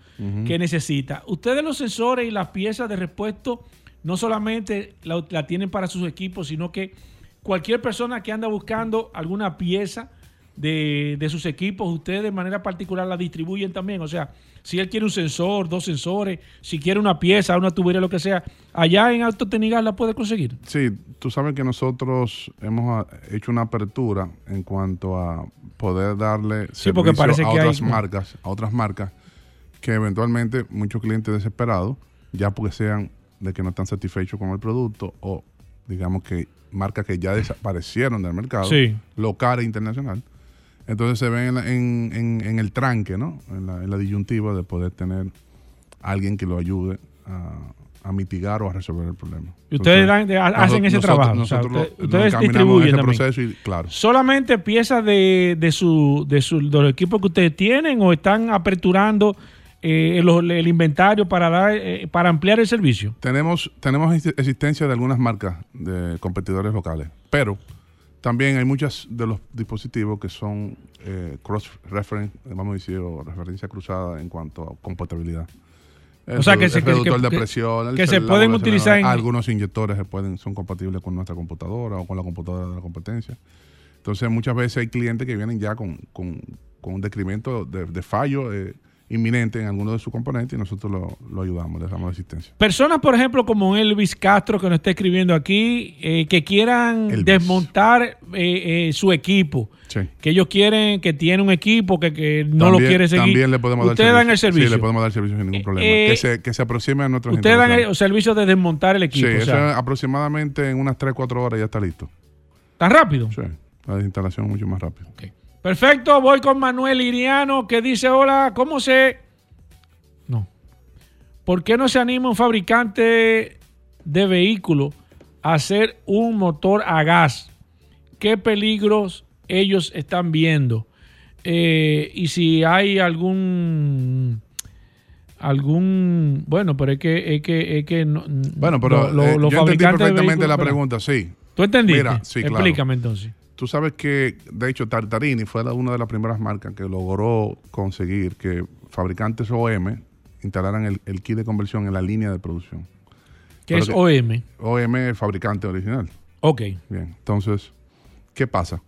que necesita. Ustedes los sensores y las piezas de repuesto no solamente la, la tienen para sus equipos, sino que cualquier persona que anda buscando alguna pieza de, de sus equipos, ustedes de manera particular la distribuyen también. O sea, si él quiere un sensor, dos sensores, si quiere una pieza, una tubería, lo que sea, allá en Autotecnigas la puede conseguir. Sí, tú sabes que nosotros hemos ah, hecho una apertura en cuanto a poder darle Sí, porque parece a que hay- otras marcas, a otras marcas que eventualmente muchos clientes desesperados, ya porque sean de que no están satisfechos con el producto o digamos que marcas que ya desaparecieron del mercado, Sí. local e internacional. Entonces se ven en, en- en- en el tranque, ¿no? En la, en la disyuntiva de poder tener alguien que lo ayude a, a mitigar o a resolver el problema. Y ustedes dan- nosotros- hacen ese nosotros- trabajo. o sea, nosotros usted- lo- ustedes distribuyen ese también. proceso y claro. ¿Solamente piezas de, de, su, de, su, de los equipos que ustedes tienen o están aperturando eh, los- el inventario para, dar, eh, para ampliar el servicio? Tenemos, tenemos exi- existencia de algunas marcas de competidores locales, pero también hay muchos de los dispositivos que son eh, cross-reference, vamos a decir, o referencia cruzada en cuanto a compatibilidad. O sea, que el se- que- reductor que- de presión, el que se celular, pueden utilizar en- Algunos inyectores se pueden, son compatibles con nuestra computadora o con la computadora de la competencia. Entonces, muchas veces hay clientes que vienen ya con, con- con un decremento de, de fallo eh, inminente en alguno de sus componentes y nosotros lo, lo ayudamos, le damos asistencia. Personas, por ejemplo, como Elvis Castro, que nos está escribiendo aquí, eh, que quieran desmontar eh, eh, su equipo. Sí. Que ellos quieren, que tiene un equipo que, que no lo quiere seguir. También le podemos dar Ustedes dan el servicio. Sí, le podemos dar servicio sin ningún problema. Eh, que, se, que se aproxime a nuestros Ustedes dan el servicio de desmontar el equipo. Sí, o sea, aproximadamente en unas 3, 4 horas ya está listo. ¿Tan rápido? Sí, la desinstalación es mucho más rápido. Perfecto, voy con Manuel Iriano que dice, hola, ¿cómo se... No. ¿Por qué no se anima un fabricante de vehículo a hacer un motor a gas qué peligros ellos están viendo eh, y si hay algún algún bueno pero es que es que, es que no- Bueno, pero lo- eh, los yo entendí perfectamente vehículos, la pregunta, sí. ¿Tú entendiste? Mira, sí, claro. Explícame entonces. Tú sabes que, de hecho, Tartarini fue la- una de las primeras marcas que logró conseguir que fabricantes OM instalaran el, el kit de conversión en la línea de producción. ¿Qué Pero es OM? OM es fabricante original. Ok. Bien, entonces, ¿qué pasa?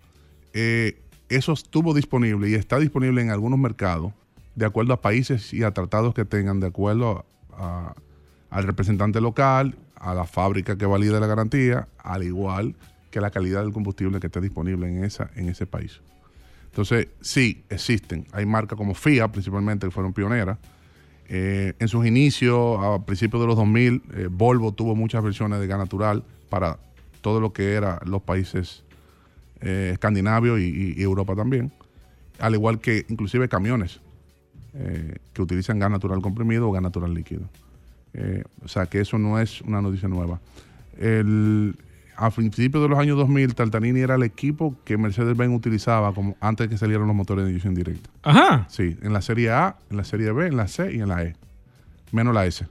Eh, eso estuvo disponible y está disponible en algunos mercados, de acuerdo a países y a tratados que tengan, de acuerdo a- al representante local, a la fábrica que valide la garantía, al igual que la calidad del combustible que esté disponible en, esa, en ese país. Entonces, sí, existen. Hay marcas como FIA, principalmente, que fueron pioneras. Eh, en sus inicios, a principios de los 2000, eh, Volvo tuvo muchas versiones de gas natural para todo lo que eran los países eh, escandinavios y, y- Europa también. Al igual que inclusive camiones eh, que utilizan gas natural comprimido o gas natural líquido. Eh, o sea que eso no es una noticia nueva. El, a principios de los años 2000, Tartarini era el equipo que Mercedes-Benz utilizaba como antes de que salieran los motores de inyección directa. Ajá. Sí, en la serie A, en la serie B, en la C y en la E. Menos la S.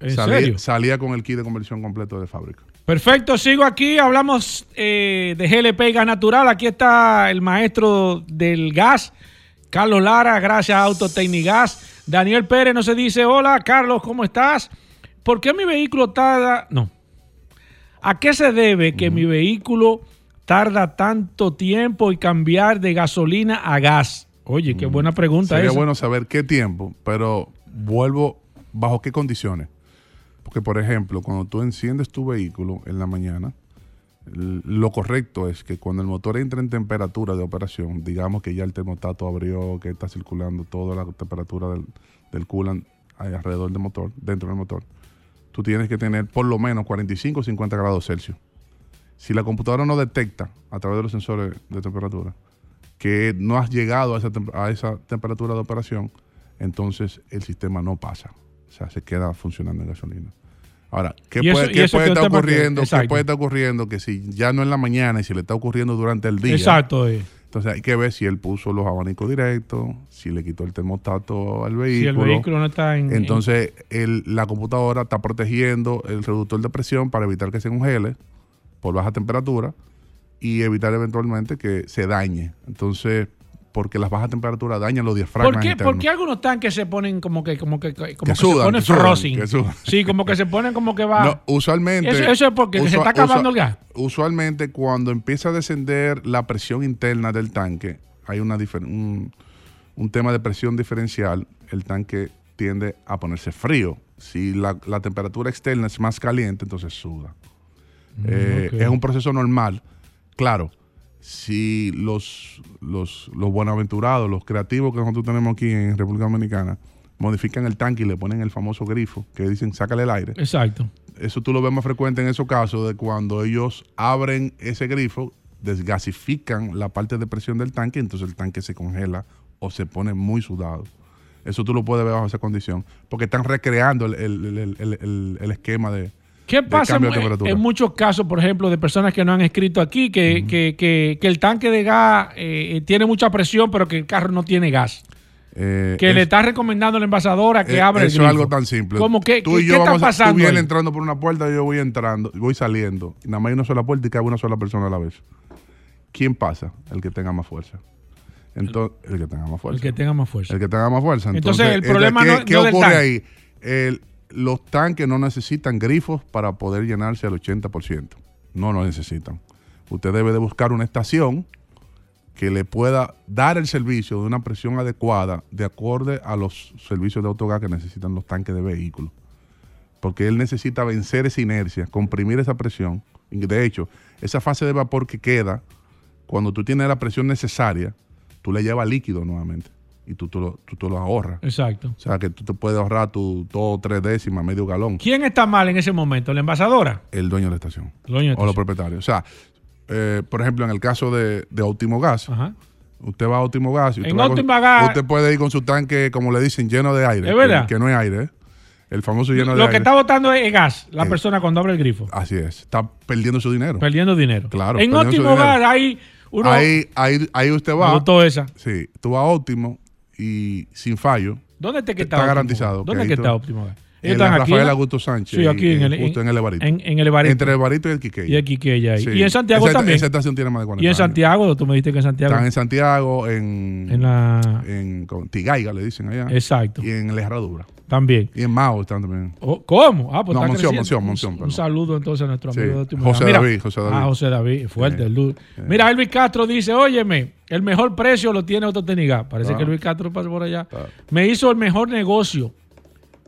¿En salía, serio? salía con el kit de conversión completo de fábrica. Perfecto, sigo aquí. Hablamos eh, de GLP y gas natural. Aquí está el maestro del gas, Carlos Lara, gracias a Autotecnigas. Daniel Pérez nos dice: Hola, Carlos, ¿cómo estás? ¿Por qué mi vehículo tarda.? No. ¿A qué se debe que mi vehículo tarda tanto tiempo y cambiar de gasolina a gas? Oye, qué buena pregunta Sería esa. bueno saber qué tiempo, pero vuelvo bajo qué condiciones. Porque, por ejemplo, cuando tú enciendes tu vehículo en la mañana, lo correcto es que cuando el motor entre en temperatura de operación, digamos que ya el termostato abrió, que está circulando toda la temperatura del, del coolant alrededor del motor, dentro del motor, tú tienes que tener por lo menos 45 o 50 grados Celsius. Si la computadora no detecta a través de los sensores de temperatura que no has llegado a esa, a esa temperatura de operación, entonces el sistema no pasa. O sea, se queda funcionando en gasolina. Ahora, ¿qué eso- puede, qué puede estar ocurriendo? ¿Qué puede estar ocurriendo? Que si ya no en la mañana y si le está ocurriendo durante el día. Exacto. eh. Entonces hay que ver si él puso los abanicos directos, si le quitó el termostato al Si vehículo. el vehículo no está en. Entonces el- la computadora está protegiendo el reductor de presión para evitar que se congele por baja temperatura y evitar eventualmente que se dañe. Entonces, porque las bajas temperaturas dañan los ¿Por diafragmas qué, internos. por qué algunos tanques se ponen como que, como que, como que, sudan, se ponen que sudan, frozen? que. Sí, como que se ponen como que va. No, usualmente. Eso, eso es porque se está acabando el gas. Usualmente, cuando empieza a descender la presión interna del tanque, hay una un, un tema de presión diferencial. El tanque tiende a ponerse frío. Si la, la temperatura externa es más caliente, entonces suda. Eh, ok. Es un proceso normal. Claro, si los, los, los buenaventurados, los creativos que nosotros tenemos aquí en República Dominicana, modifican el tanque y le ponen el famoso grifo que dicen sácale el aire. Exacto. Eso tú lo ves más frecuente en esos casos de cuando ellos abren ese grifo, desgasifican la parte de presión del tanque, entonces el tanque se congela o se pone muy sudado. Eso tú lo puedes ver bajo esa condición, porque están recreando el, el- el- el- el- el esquema de, ¿Qué pasa en, muchos casos, por ejemplo, de personas que no han escrito aquí, que, que- que- que el tanque de gas eh, tiene mucha presión, pero que el carro no tiene gas? Eh, Que es- le está recomendando a la envasadora que eh, abra el Eso es algo tan simple. ¿Cómo que, tú y qué yo está vamos pasando? Tú vienes entrando por una puerta, yo voy entrando, voy saliendo. Y nada más hay una sola puerta y cabe una sola persona a la vez. ¿Quién pasa? El que tenga más fuerza. Entonces, el, que tenga más fuerza. El que tenga más fuerza. El que tenga más fuerza. Entonces, el ¿de problema ¿qué, no- ¿qué no ocurre ahí? El- los tanques no necesitan grifos para poder llenarse al 80%. No lo necesitan. Usted debe de buscar una estación que le pueda dar el servicio de una presión adecuada de acorde a los servicios de autogas que necesitan los tanques de vehículos. Porque él necesita vencer esa inercia, comprimir esa presión. De hecho, esa fase de vapor que queda, cuando tú tienes la presión necesaria, tú le llevas líquido nuevamente y tú, tú, lo, tú, tú lo ahorras. Exacto. O sea, que tú te puedes ahorrar tu dos o tres décimas, medio galón. ¿Quién está mal en ese momento? ¿La envasadora? El dueño de la estación. El dueño de la o los estación. propietarios. O sea, eh, por ejemplo, en el caso de, de Óptimo Gas, usted va a Óptimo Gas y usted, En va con- Gas- usted puede ir con su tanque, como le dicen, lleno de aire. ¿Es verdad? Que, que no es aire. ¿eh? El famoso lleno de Lo que está botando es gas, la Eh, persona cuando abre el grifo. Así es. Está perdiendo su dinero. Perdiendo dinero. Claro. En óptimo hogar hay uno. Ahí, ahí, ahí usted va. Me gustó esa. Sí, tú vas a óptimo y sin fallo. ¿Dónde está que está Está? ¿Garantizado? ¿Dónde que está óptimo? En la están aquí. Rafael ¿no? Augusto Sánchez. Sí, aquí en, el, justo en el Evarito. En, en el Evarito. Entre el Evarito y el Quiqueya. Y el Quiqueya ahí. Sí. Y en Santiago Esa- también. Esa estación tiene más de 40 Y en años. Santiago, tú me dijiste que en Santiago. Están en Santiago, en, En la- en Tigaiga, le dicen allá. Exacto. Y en La Herradura. También. Y en Mao están también. Oh, ¿Cómo? Ah, pues No, está Monción. Monción, Un- saludo entonces a nuestro Sí. amigo de Última José. David, José David. Ah, José David, fuerte. el. Mira, Elvis Castro dice, óyeme, el mejor precio lo tiene Autoteniga. Parece Ah. que Elvis Castro pasó por allá. Me hizo el mejor negocio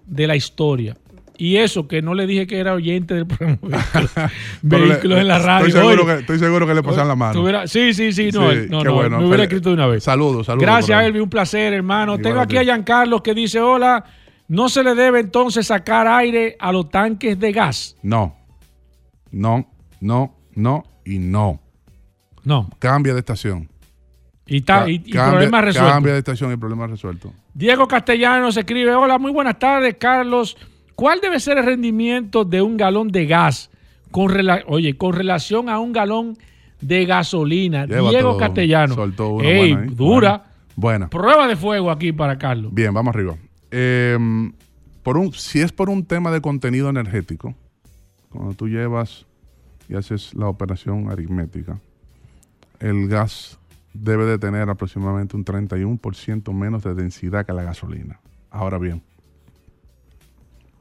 de la historia. Y eso, que no le dije que era oyente del programa Vehículos, en la radio. Estoy seguro, Oye, que, estoy seguro que le pasan la mano. sí, sí, sí, no, Sí, no, bueno. me hubiera escrito de una vez. Saludos, saludos. Gracias. Elvi, un placer, hermano. Tengo aquí a Giancarlos que dice, hola, no se le debe entonces sacar aire a los tanques de gas. No. No, no, no y no. No. Cambia de estación. Y, está, Ca- y, y cambia- problema resuelto. Cambia de estación y problema resuelto. Diego Castellanos escribe, hola, muy buenas tardes, Carlos. ¿Cuál debe ser el rendimiento de un galón de gas con, rela- oye, con relación a un galón de gasolina? Lleva Diego. Castellanos. Soltó una Ey, buena dura. Buena. Prueba de fuego aquí para Carlos. Bien, vamos arriba. Eh, por un, si es por un tema de contenido energético, cuando tú llevas y haces la operación aritmética, el gas debe de tener aproximadamente un 31% menos de densidad que la gasolina. Ahora bien,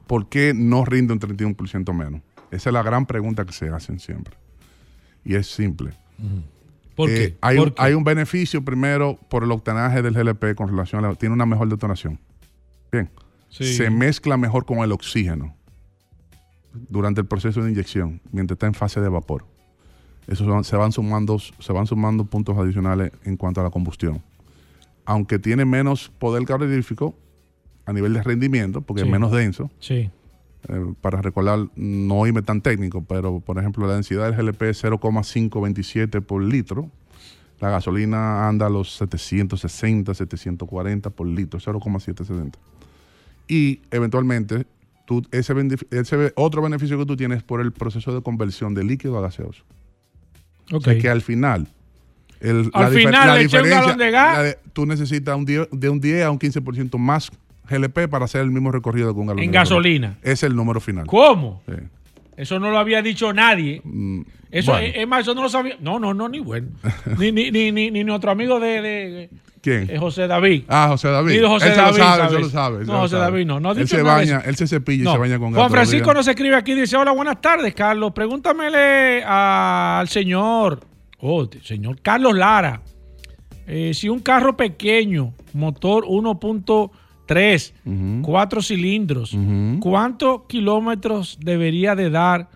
¿por qué no rinde un 31% menos? Esa es la gran pregunta que se hacen siempre. Y es simple. ¿Por Eh, qué? Hay, ¿Por un, qué? hay un beneficio primero por el octanaje del GLP con relación a la, tiene una mejor detonación. Bien. Sí. Se mezcla mejor con el oxígeno durante el proceso de inyección, mientras está en fase de vapor. Eso se van, sumando, se van sumando puntos adicionales en cuanto a la combustión. Aunque tiene menos poder calorífico a nivel de rendimiento, porque Sí. es menos denso, Sí. eh, para recordar, no irme tan técnico, pero por ejemplo, la densidad del GLP es 0,527 por litro. La gasolina anda a los 760, 740 por litro, 0,770. Y eventualmente, tú, ese, otro beneficio que tú tienes es por el proceso de conversión de líquido a gaseoso. O Ok. sea que al final. el- Al difer- final le eché un galón de gas. la de- tú necesitas un 10 de un 10 a un 15% más GLP para hacer el mismo recorrido que un galón En de gasolina. Es el número final. ¿Cómo? Sí. Eso no lo había dicho nadie. Eso bueno. es, es más, eso no lo sabía. No, no, no, ni bueno. ni, ni, ni, ni, ni nuestro amigo de, de- ¿Quién? eh, José David. Ah, José David. De José él se David, lo sabe, se lo sabe. se No, lo José sabe. David no. no él se baña, eso. él se cepilla y No. se baña con Juan gato Francisco todavía. nos escribe aquí, dice, hola, buenas tardes, Carlos. Pregúntamele a- al señor, oh, señor Carlos Lara, eh, si un carro pequeño, motor 1.3, cuatro cilindros, ¿cuántos kilómetros debería de dar?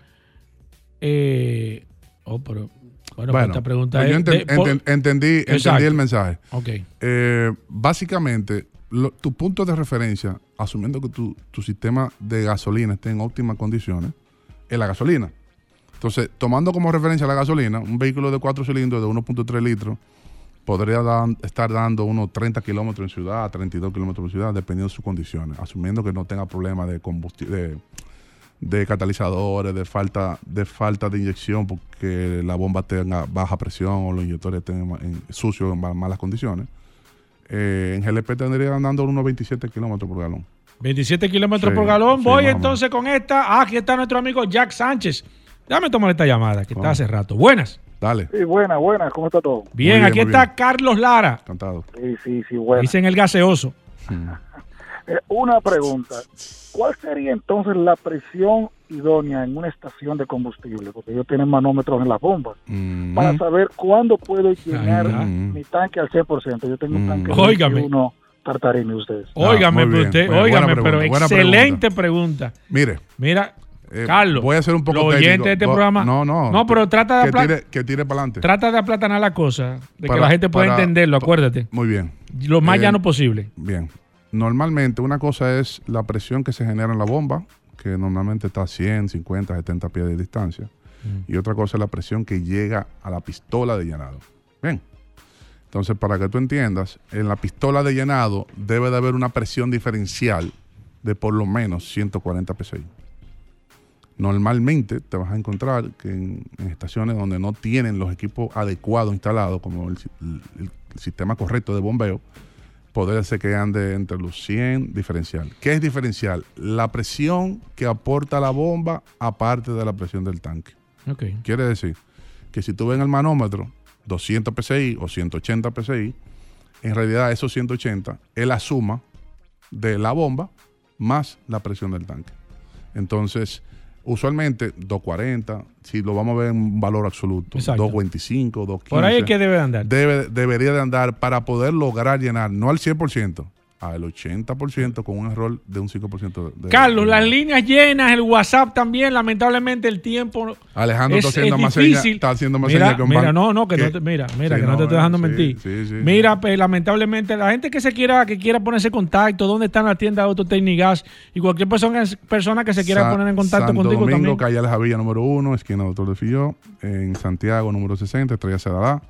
Eh, oh, pero, bueno, pues Bueno, esta pregunta pues yo es... enten- de- por- enten- entendí, entendí el mensaje. Eh, básicamente, lo- tu punto de referencia, asumiendo que tu, tu sistema de gasolina esté en óptimas condiciones, es la gasolina. Entonces, tomando como referencia la gasolina, un vehículo de 4 cilindros de 1.3 litros podría dan- estar dando unos 30 kilómetros en ciudad, 32 kilómetros en ciudad, dependiendo de sus condiciones, asumiendo que no tenga problemas de combustible. De, de catalizadores, de falta, de falta de inyección porque la bomba tenga baja presión o los inyectores estén en- sucios en ma- malas condiciones. Eh, en GLP tendría andando unos 27 kilómetros por galón. 27 kilómetros Sí, por galón. sí, Voy entonces con esta. Ah, aquí está nuestro amigo Jack Sánchez. Déjame tomar esta llamada, que está Vamos. hace rato. Buenas. Dale. Sí, buena, buena, ¿cómo está todo? Bien, bien, aquí está bien. Carlos Lara. Encantado. Sí, sí, sí, buena. Dicen el gaseoso. Eh, una pregunta. ¿Cuál sería entonces la presión idónea en una estación de combustible? Porque ellos tienen manómetros en las bombas. Mm. Para saber cuándo puedo llenar Ajá. mi tanque al 100%. Yo tengo un Mm. tanque Óigame. 21 Tartarini ustedes. Óigame, Ah, pero bien. usted, óigame, pero buena excelente pregunta. Mire, Mira, eh, Carlos, voy a hacer un poco los oyentes técnico. de este Vo- programa. No, no. No, pero trata de, que tire, que tire para adelante. trata de aplatanar la cosa, de que la gente pueda para- entenderlo, acuérdate. Muy bien. Lo más Eh, llano posible. Bien. Normalmente una cosa es la presión que se genera en la bomba, que normalmente está a 100, 50, 70 pies de distancia. Y otra cosa es la presión que llega a la pistola de llenado. Bien. Entonces, para que tú entiendas, en la pistola de llenado debe de haber una presión diferencial de por lo menos 140 PSI. Normalmente te vas a encontrar que en, en estaciones donde no tienen los equipos adecuados instalados, como el, si- el- el sistema correcto de bombeo, poder ser que ande entre los 100 diferencial. ¿Qué es diferencial? La presión que aporta la bomba aparte de la presión del tanque. Ok. Quiere decir que si tú ves en el manómetro 200 PSI o 180 PSI, en realidad esos 180 es la suma de la bomba más la presión del tanque. Entonces, usualmente 240, si lo vamos a ver en un valor absoluto, Exacto. 225, 215. Por ahí es que debe andar. debe- debería de andar para poder lograr llenar, no al 100%, al 80% con un error de un 5% de... Carlos, de- las líneas llenas, el WhatsApp también, lamentablemente el tiempo Alejandro es, está haciendo es más señas- está haciendo más mira, señas mira, no, no, que no te, mira, mira, Sí, que no, no, te estoy eh, dejando sí, mentir. sí, mira, pues, lamentablemente la gente que se quiera que quiera ponerse en contacto, dónde están las tiendas de Autotecnigas y cualquier persona, persona que se quiera Sa- poner en contacto Santo contigo Domingo, también. calle Javilla número 1, esquina Doctor de Filló. En Santiago, número 60, Estrella Cedalá.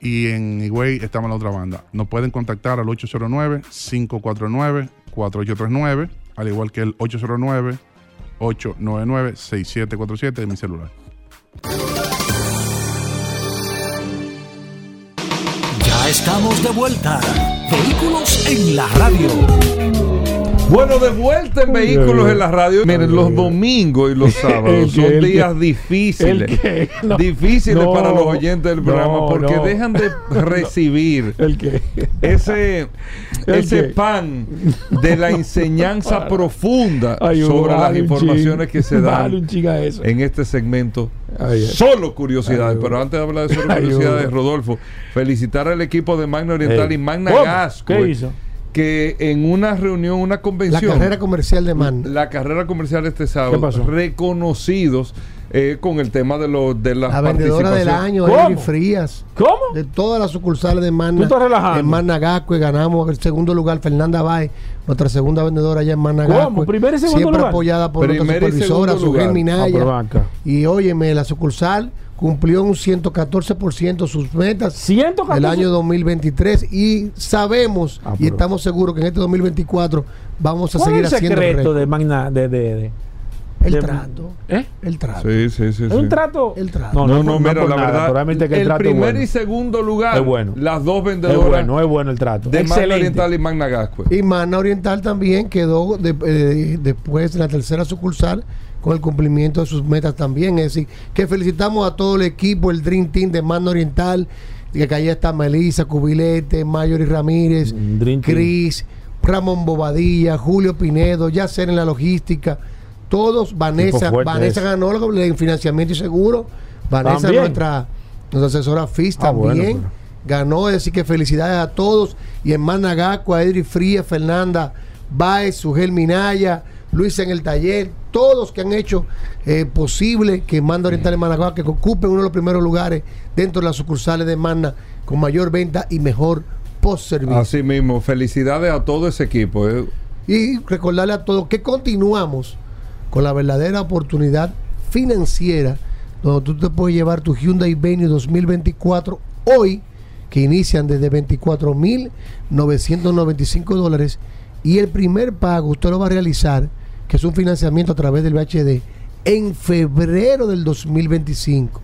Y en Higüey estamos en la otra banda. Nos pueden contactar al 809-549-4839, al igual que el 809-899-6747 de mi celular. Ya estamos de vuelta. Vehículos en la radio. Bueno, de vuelta en vehículos en la radio. Miren, los domingos y los sábados son días difíciles. no. difíciles No, para los oyentes del programa no, porque dejan de recibir ese, ¿El ese qué? pan de la enseñanza profunda Ay, sobre las informaciones que se dan en este segmento. Ay. Solo curiosidades, Ay, pero antes de hablar de solo curiosidades. Rodolfo, felicitar al equipo de Magna Oriental y Magna. Gasco. ¿Qué hizo? Que en una reunión, una La convención. carrera comercial de Man. La carrera comercial este sábado. ¿Qué pasó? Reconocidos eh, con el tema de, los de las La vendedora del año, Frías. ¿Cómo? De todas las sucursales de ¿Tú Magna. estás relajando? En Magna Gascue ganamos el segundo lugar, Fernanda Bay, nuestra segunda vendedora allá en Magna ¿Cómo? ¿Primero y segundo Siempre lugar? apoyada por nuestra y supervisora, Ah, pero Minaya. acá. Y óyeme, la sucursal cumplió un 114% sus metas 114. del año 2023 y sabemos Ah, y estamos seguros que en este 2024 vamos a ¿Cuál seguir es el haciendo secreto de Magna de, de, de- el de- trato, ¿Eh? el trato. Sí, sí, sí. ¿Es sí. un trato? El trato. No, no, por- mira, por la nada, verdad. que el, el trato es primer bueno. y segundo lugar, Es bueno. las dos Es vendedoras bueno, es bueno el trato. de Magna Excelente. Oriental y Magna Gascue. Y Magna Oriental también quedó de- eh, después en la tercera sucursal con el cumplimiento de sus metas también. Es decir, que felicitamos a todo el equipo, el Dream Team de Magna Oriental, que allá está Melissa, Cubilete, Mayori Ramírez. Cris, Ramón Bobadilla, Julio Pinedo, Yacer en la logística, todos, Vanessa, Vanessa ganó en financiamiento y seguro, Vanessa También. nuestra, nuestra asesora FIS Ah, bueno, también pero- ganó, es decir que felicidades a todos y en Managaco, a Edri Fría, Fernanda Baez, Sugel Minaya, Luis en el taller, todos que han hecho eh, posible que Manda Oriental en Managaco que ocupen uno de los primeros lugares dentro de las sucursales de Manda con mayor venta y mejor post servicio. Así mismo, felicidades a todo ese equipo. eh. Y recordarle a todos que continuamos con la verdadera oportunidad financiera donde tú te puedes llevar tu Hyundai Venue 2024 hoy, que inician desde 24.995 dólares y el primer pago usted lo va a realizar, que es un financiamiento a través del VHD, en febrero del 2025.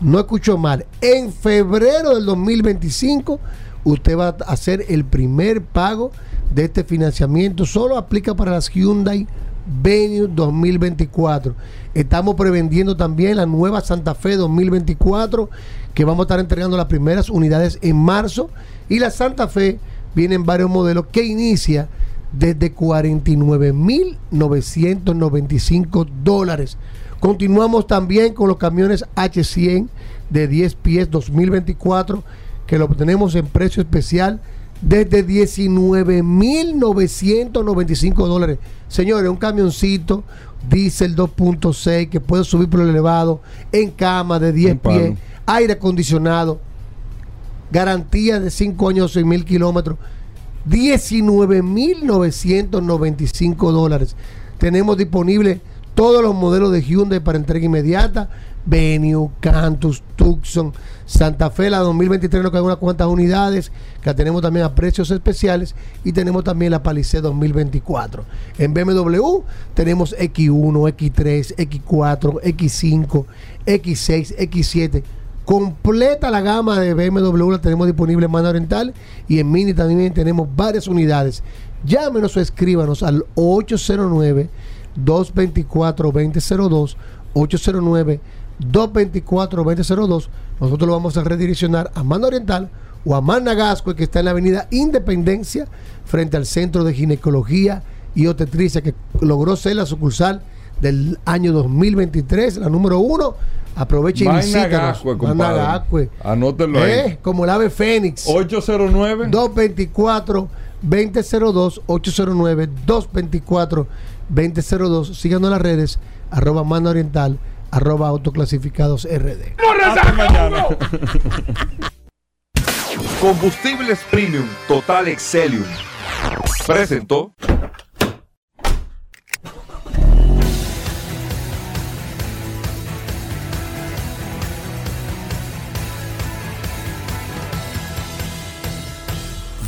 No escucho mal. En febrero del 2025 usted va a hacer el primer pago de este financiamiento. Solo aplica para las Hyundai Venue 2024. Estamos prevendiendo también la nueva Santa Fe 2024 que vamos a estar entregando las primeras unidades en marzo. Y la Santa Fe viene en varios modelos que inicia desde 49.995 dólares. Continuamos también con los camiones H100 de 10 pies 2024 que lo obtenemos en precio especial desde 19.995 dólares. Señores, un camioncito diésel 2.6 que puede subir por el elevado en cama de 10 Un palo. pies, aire acondicionado, garantía de 5 años, 6 mil kilómetros, 19.995 dólares. Tenemos disponible todos los modelos de Hyundai para entrega inmediata, Venue, Cantus, Tucson, Santa Fe, la 2023 nos quedan unas cuantas unidades que tenemos también a precios especiales y tenemos también la Palisade 2024. En BMW tenemos X1, X3, X4, X5, X6, X7. Completa la gama de BMW la tenemos disponible en Mano Oriental y en Mini también tenemos varias unidades. Llámenos o escríbanos al 809 224 2002 809 224-2002. Nosotros lo vamos a redireccionar a Mano Oriental o a Managasco, que está en la avenida Independencia, frente al Centro de Ginecología y Obstetricia, que logró ser la sucursal del año 2023, la número uno. Aproveche y visítanos. Managascue, Anótelo eh, ahí. Como el ave Fénix. 809 224 2002 809 224 2002 síganos en las redes arroba mano oriental arroba autoclasificados RD. Hasta mañana. Combustibles Premium Total Excelium presentó.